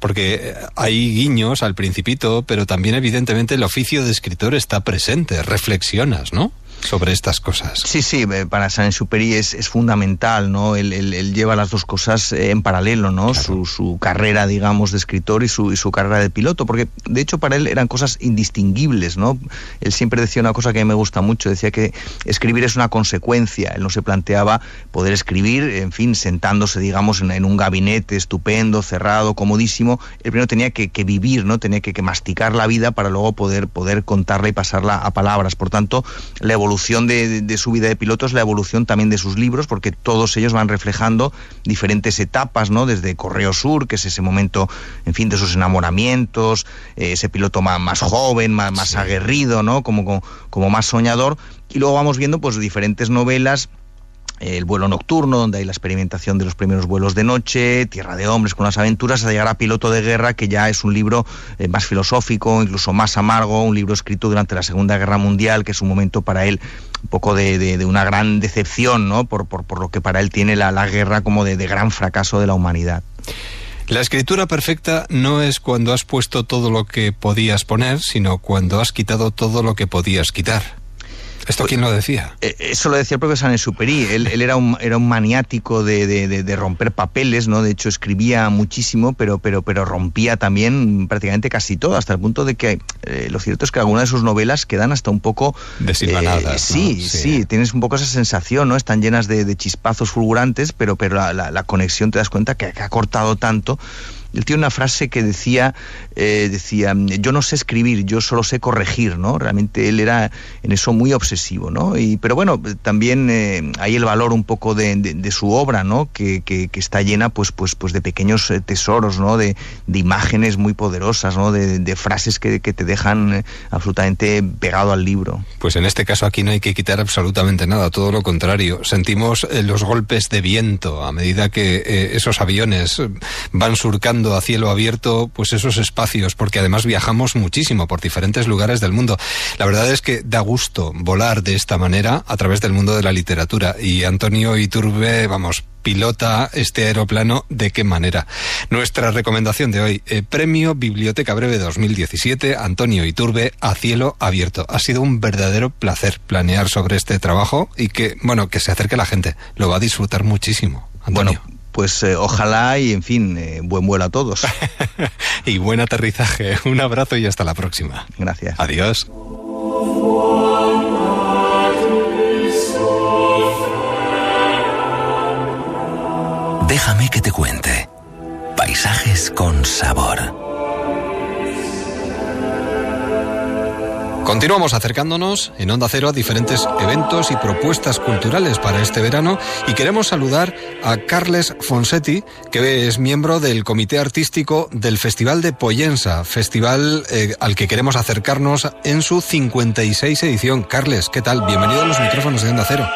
Porque eh, hay guiños al principito, pero también evidentemente el oficio de escritor está presente, reflexionas, ¿no? Sobre estas cosas. Sí, sí, eh, para Saint Superi es, es fundamental, ¿no? Él, él- él lleva las dos cosas en paralelo, ¿no? Su, su carrera, digamos, de escritor y su, y su carrera de piloto, porque de hecho para él eran cosas indistinguibles, ¿no? Él siempre decía una cosa que a mí me gusta mucho, decía que escribir es una consecuencia, él no se planteaba poder escribir, en fin, sentándose, digamos, en, en un gabinete estupendo, cerrado, comodísimo, él primero tenía que, que vivir, ¿no? Tenía que, que masticar la vida para luego poder, poder contarla y pasarla a palabras. Por tanto, la evolución de, de- de su vida de piloto es la evolución también de sus libros, porque todos ellos van reflejando diferentes etapas, ¿no? Desde Correo Sur, que es ese momento, en fin, de sus enamoramientos, eh, ese piloto más, más joven, más, más aguerrido, ¿no? Como, como, como más soñador. Y luego vamos viendo, pues, diferentes novelas el vuelo nocturno, donde hay la experimentación de los primeros vuelos de noche, Tierra de Hombres con las aventuras, hasta llegar a Piloto de Guerra, que ya es un libro eh, más filosófico, incluso más amargo, un libro escrito durante la Segunda Guerra Mundial, que es un momento para él un poco de, de- de una gran decepción, ¿no? Por, por- por lo que para él tiene la, la guerra como de, de gran fracaso de la humanidad. La escritura perfecta no es cuando has puesto todo lo que podías poner, sino cuando has quitado todo lo que podías quitar. ¿Esto quién lo decía? Eh, Eso lo decía el propio Saint-Exupéry. Él, él era, un, era un maniático de, de- de- de romper papeles, ¿no? De hecho, escribía muchísimo, pero, pero, pero rompía también prácticamente casi todo, hasta el punto de que eh, lo cierto es que algunas de sus novelas quedan hasta un poco... Desilvanadas, eh, ¿no? sí, Sí. tienes un poco esa sensación, ¿no? Están llenas de, de chispazos fulgurantes, pero, pero la, la- la conexión te das cuenta que, que ha cortado tanto. Él tiene una frase que decía, eh, decía, yo no sé escribir, yo solo sé corregir, ¿no? Realmente él era en eso muy obsesivo, ¿no? Y, pero bueno, también eh, hay el valor un poco de, de- su obra, ¿no? Que, que- está llena, pues, pues, pues de pequeños eh, tesoros, ¿no? De, de imágenes muy poderosas, ¿no? De, frases que, que te dejan absolutamente pegado al libro. Pues en este caso aquí no hay que quitar absolutamente nada, todo lo contrario. Sentimos los golpes de viento a medida que esos aviones van surcando a cielo abierto pues esos espacios, porque además viajamos muchísimo por diferentes lugares del mundo. La verdad es que da gusto volar de esta manera a través del mundo de la literatura y Antonio Iturbe, vamos, pilota este aeroplano de qué manera. Nuestra recomendación de hoy, eh, Premio Biblioteca Breve 2017, Antonio Iturbe, a cielo abierto. Ha sido un verdadero placer planear sobre este trabajo y que, bueno, que se acerque la gente. Lo va a disfrutar muchísimo. Antonio. Pues eh, ojalá y, en fin, eh, buen vuelo a todos. y buen aterrizaje. Un abrazo y hasta la próxima. Gracias. Adiós. Déjame que te cuente. Paisajes con sabor. Continuamos acercándonos en Onda Cero a diferentes eventos y propuestas culturales para este verano y queremos saludar a Carles Fonsetti, que es miembro del Comité Artístico del Festival de Poyensa, festival eh, al que queremos acercarnos en su 56 edición. Carles, ¿qué tal? Bienvenido a los micrófonos de Onda Cero.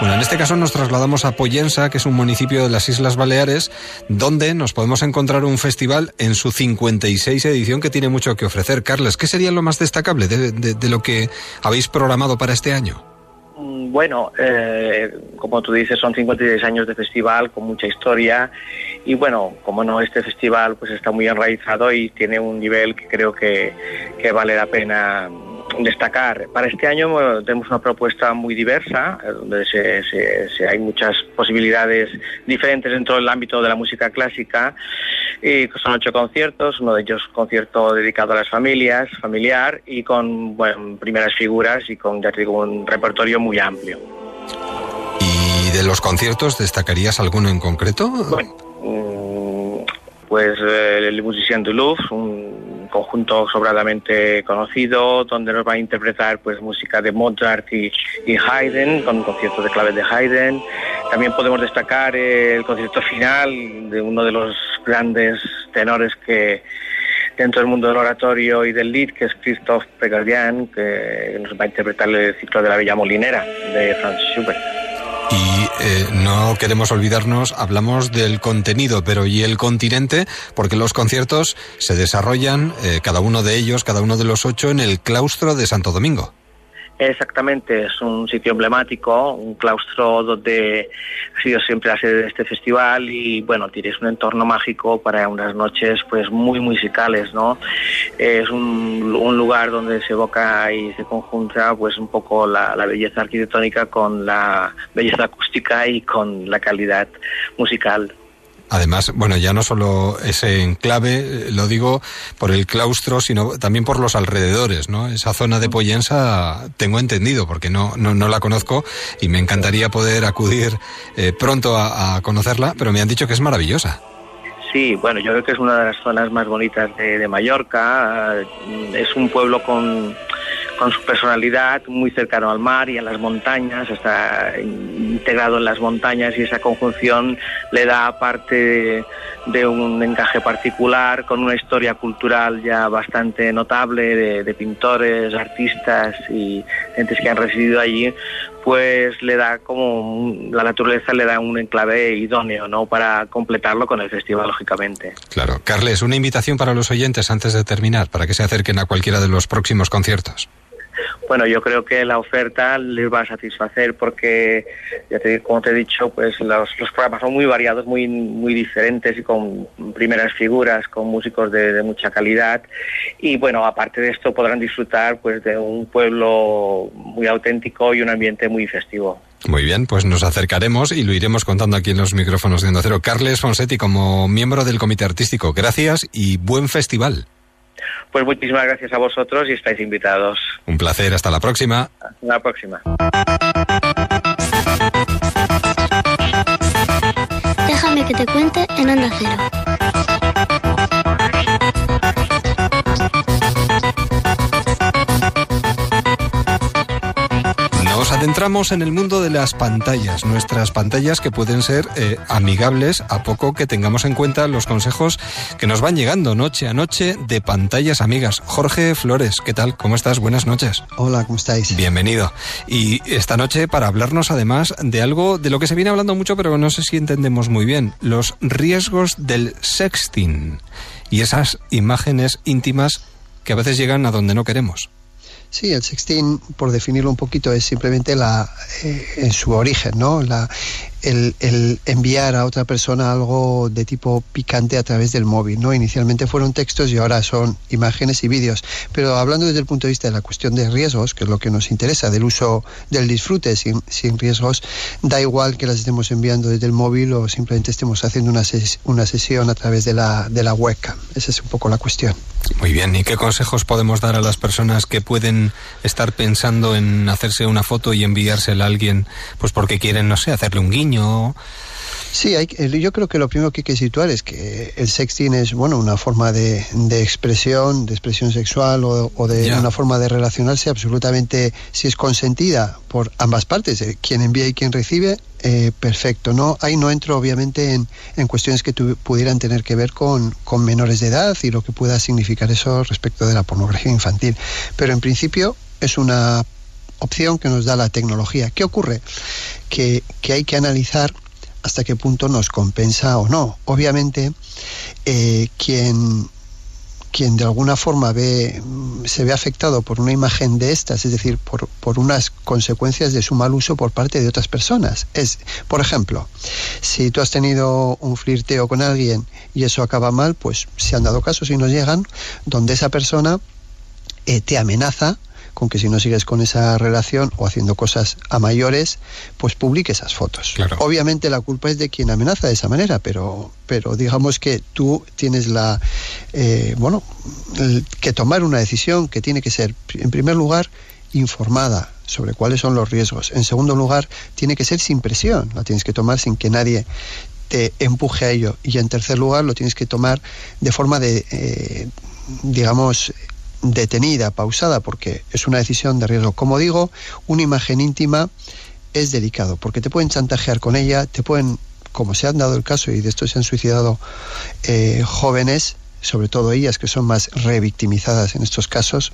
Bueno, en este caso nos trasladamos a Pollensa, que es un municipio de las Islas Baleares, donde nos podemos encontrar un festival en su 56 edición que tiene mucho que ofrecer. Carles, ¿qué sería lo más destacable de, de- de lo que habéis programado para este año? Mm, Bueno, eh, como tú dices, son 56 años de festival con mucha historia y bueno, como no, este festival pues está muy enraizado y tiene un nivel que creo que, que vale la pena destacar. Para este año bueno, tenemos una propuesta muy diversa, eh, donde se- se- se- hay muchas posibilidades diferentes dentro del ámbito de la música clásica. Y son ocho conciertos, uno de ellos concierto dedicado a las familias, familiar y con bueno, primeras figuras y con ya te digo, un repertorio muy amplio. ¿Y de los conciertos destacarías alguno en concreto? Mm, Pues eh, el Musicien du Louvre, un conjunto sobradamente conocido, donde nos va a interpretar pues música de Mozart y, Haydn, con un concierto de claves de Haydn. También podemos destacar el concierto final de uno de los grandes tenores que dentro del mundo del oratorio y del lead, que es Christophe Pegardian, que nos va a interpretar el ciclo de la Bella Molinera de Franz Schubert. Y eh, no queremos olvidarnos, hablamos del contenido, pero ¿y el continente? Porque los conciertos se desarrollan, eh, cada uno de ellos, cada uno de los ocho, en el claustro de Santo Domingo. Exactamente, es un sitio emblemático, un claustro donde ha sido siempre la sede de este festival y bueno, tienes un entorno mágico para unas noches pues muy musicales, ¿no? Es un, un lugar donde se evoca y se conjunta pues un poco la, la belleza arquitectónica con la belleza acústica y con la calidad musical. Además, bueno, ya no solo ese enclave, eh, lo digo por el claustro, sino también por los alrededores, ¿no? Esa zona de Pollensa tengo entendido, porque no, no, no la conozco y me encantaría poder acudir eh, pronto a, a conocerla, pero me han dicho que es maravillosa. Sí, bueno, yo creo que es una de las zonas más bonitas de, de Mallorca. Es un pueblo con, con su personalidad, muy cercano al mar y a las montañas, está integrado en las montañas y esa conjunción le da parte de, un encaje particular, con una historia cultural ya bastante notable de, pintores, artistas y gentes que han residido allí, pues le da como la naturaleza le da un enclave idóneo, ¿no? Para completarlo con el festival, lógicamente. Claro. Carles, una invitación para los oyentes antes de terminar, para que se acerquen a cualquiera de los próximos conciertos. Bueno, yo creo que la oferta les va a satisfacer porque, ya te, como te he dicho, pues los, programas son muy variados, muy, muy diferentes y con primeras figuras, con músicos de, de mucha calidad. Y bueno, aparte de esto podrán disfrutar pues de un pueblo muy auténtico y un ambiente muy festivo. Muy bien, pues nos acercaremos y lo iremos contando aquí en los micrófonos de Onda Cero. Carles Fonsetti, como miembro del comité artístico, gracias y buen festival. Pues muchísimas gracias a vosotros y estáis invitados. Un placer, hasta la próxima. Hasta la próxima. Déjame que te cuente en Onda Cero. Adentramos en el mundo de las pantallas, nuestras pantallas que pueden ser eh, amigables a poco que tengamos en cuenta los consejos que nos van llegando noche a noche de pantallas amigas. Jorge Flores, ¿qué tal? ¿Cómo estás? Buenas noches. Hola, ¿cómo estáis? Bienvenido. Y esta noche para hablarnos además de algo de lo que se viene hablando mucho, pero no sé si entendemos muy bien, los riesgos del sexting y esas imágenes íntimas que a veces llegan a donde no queremos. Sí, el sexting, por definirlo un poquito, es simplemente la, eh, en su origen, ¿no? La, el, el enviar a otra persona algo de tipo picante a través del móvil, ¿no? Inicialmente fueron textos y ahora son imágenes y vídeos. Pero hablando desde el punto de vista de la cuestión de riesgos, que es lo que nos interesa, del uso, del disfrute sin, sin riesgos, da igual que las estemos enviando desde el móvil o simplemente estemos haciendo una, ses- una sesión a través de la, de la webcam. Esa es un poco la cuestión. Muy bien, ¿y qué consejos podemos dar a las personas que pueden estar pensando en hacerse una foto y enviársela a alguien, pues porque quieren, no sé, hacerle un guiño? Sí, hay, yo creo que lo primero que hay que situar es que el sexting es bueno una forma de, de expresión, de expresión sexual o, o de una forma de relacionarse absolutamente, si es consentida por ambas partes, eh, quien envía y quien recibe, eh, perfecto. No, ahí no entro obviamente en, en cuestiones que tu- pudieran tener que ver con, con menores de edad y lo que pueda significar eso respecto de la pornografía infantil. Pero en principio es una opción que nos da la tecnología. ¿Qué ocurre? que, que hay que analizar hasta qué punto nos compensa o no. Obviamente, eh, quien quien de alguna forma ve, se ve afectado por una imagen de estas, es decir, por, por, unas consecuencias de su mal uso por parte de otras personas. Es, por ejemplo, si tú has tenido un flirteo con alguien y eso acaba mal, pues se han dado casos y nos llegan donde esa persona eh, te amenaza con que si no sigues con esa relación o haciendo cosas a mayores, pues publique esas fotos. Claro. Obviamente la culpa es de quien amenaza de esa manera, pero, pero digamos que tú tienes la, eh, bueno, el, que tomar una decisión que tiene que ser, en primer lugar, informada sobre cuáles son los riesgos. En segundo lugar, tiene que ser sin presión, la tienes que tomar sin que nadie te empuje a ello. Y en tercer lugar, lo tienes que tomar de forma de, eh, digamos, detenida, pausada, porque es una decisión de riesgo. Como digo, una imagen íntima es delicado, porque te pueden chantajear con ella, te pueden, como se han dado el caso y de esto se han suicidado eh, jóvenes, sobre todo ellas que son más revictimizadas en estos casos,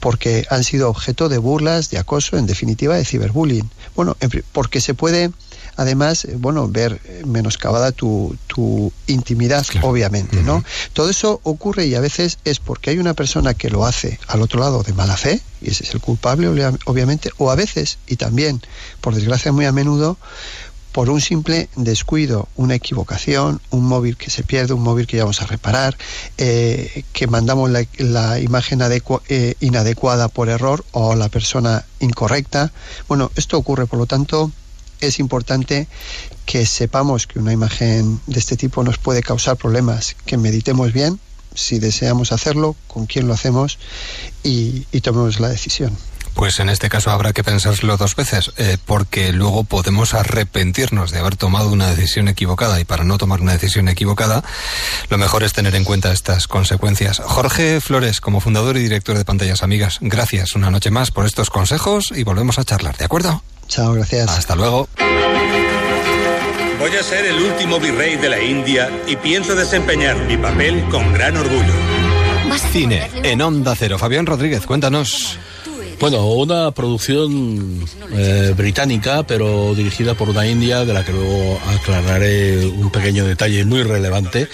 porque han sido objeto de burlas, de acoso, en definitiva de ciberbullying. Bueno, porque se puede además, bueno, ver menoscabada tu, tu intimidad, claro. obviamente, ¿no? Uh -huh. Todo eso ocurre y a veces es porque hay una persona que lo hace al otro lado de mala fe, y ese es el culpable, obviamente, o a veces, y también, por desgracia muy a menudo, por un simple descuido, una equivocación, un móvil que se pierde, un móvil que vamos a reparar, eh, que mandamos la, la imagen eh, inadecuada por error o la persona incorrecta. Bueno, esto ocurre, por lo tanto, es importante que sepamos que una imagen de este tipo nos puede causar problemas, que meditemos bien si deseamos hacerlo, con quién lo hacemos y, tomemos la decisión. Pues en este caso habrá que pensárselo dos veces, eh, porque luego podemos arrepentirnos de haber tomado una decisión equivocada y para no tomar una decisión equivocada, lo mejor es tener en cuenta estas consecuencias. Jorge Flores, como fundador y director de Pantallas Amigas, gracias una noche más por estos consejos y volvemos a charlar, ¿de acuerdo? Chao, gracias. Hasta luego. Voy a ser el último virrey de la India y pienso desempeñar mi papel con gran orgullo. Cine en Onda Cero. Fabián Rodríguez, cuéntanos. Bueno, una producción eh, británica, pero dirigida por una india, de la que luego aclararé un pequeño detalle muy relevante.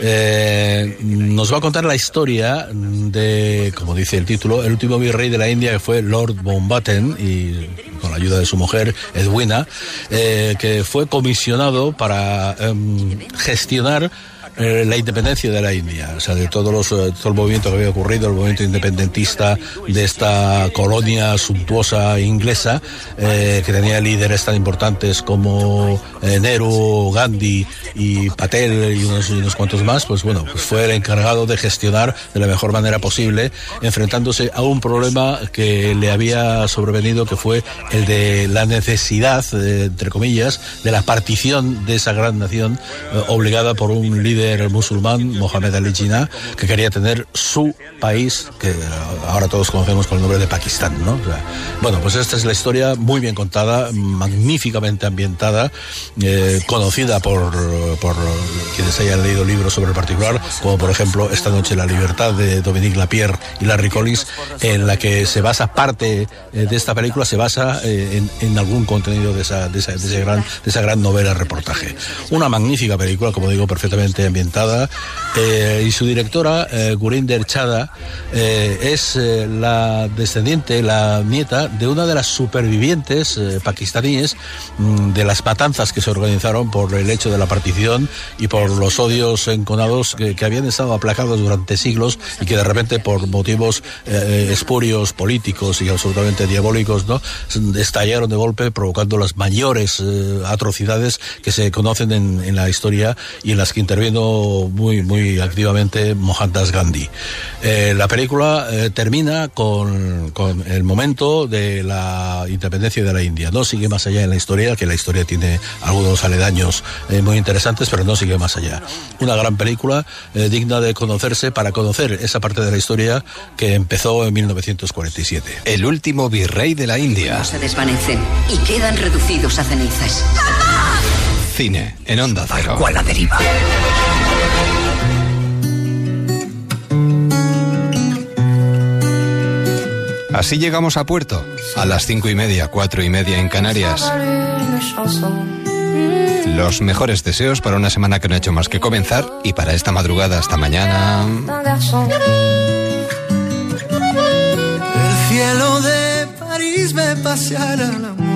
Eh, nos va a contar la historia de, como dice el título, el último virrey de la India, que fue Lord Mountbatten, y con la ayuda de su mujer, Edwina, eh, que fue comisionado para em, gestionar eh, la independencia de la India, o sea, de todos los, eh, todo el movimiento que había ocurrido, el movimiento independentista de esta colonia suntuosa inglesa, eh, que tenía líderes tan importantes como eh, Nehru, Gandhi y Patel y unos, y unos cuantos más, pues bueno, pues fue el encargado de gestionar de la mejor manera posible, enfrentándose a un problema que le había sobrevenido, que fue el de la necesidad, entre comillas, de la partición de esa gran nación, obligada por un líder líder musulmán, Mohamed Ali Jinnah, que quería tener su país, que ahora todos conocemos con el nombre de Pakistán, ¿no? O sea, bueno, pues esta es la historia muy bien contada, magníficamente ambientada, eh, conocida por, por quienes hayan leído libros sobre el particular, como por ejemplo Esta noche la libertad de Dominique Lapierre y Larry Collins, en la que se basa parte eh, de esta película, se basa eh, en, en, algún contenido de esa, de esa, de ese gran, de esa gran novela reportaje. Una magnífica película, como digo, perfectamente ambientada eh, y su directora, eh, Gurinder Chada, eh, es la descendiente, la nieta de una de las supervivientes pakistaníes mmm, de las matanzas que se organizaron por el hecho de la partición y por los odios enconados que, que habían estado aplacados durante siglos y que de repente por motivos espurios políticos y absolutamente diabólicos no estallaron de golpe provocando las mayores atrocidades que se conocen en, en la historia y en las que intervino muy, muy activamente Mohandas Gandhi. Eh, la película eh, termina con, con, el momento de la independencia de la India. No sigue más allá en la historia, que la historia tiene algunos aledaños eh, muy interesantes, pero no sigue más allá. Una gran película eh, digna de conocerse para conocer esa parte de la historia que empezó en 1947. El último virrey de la India. Se desvanecen y quedan reducidos a cenizas. Cine en Onda Cero. ¿Cuál la deriva? Así llegamos a puerto, a las cinco y media, cuatro y media en Canarias. Los mejores deseos para una semana que no ha hecho más que comenzar y para esta madrugada hasta mañana. El cielo de París ve pasear a la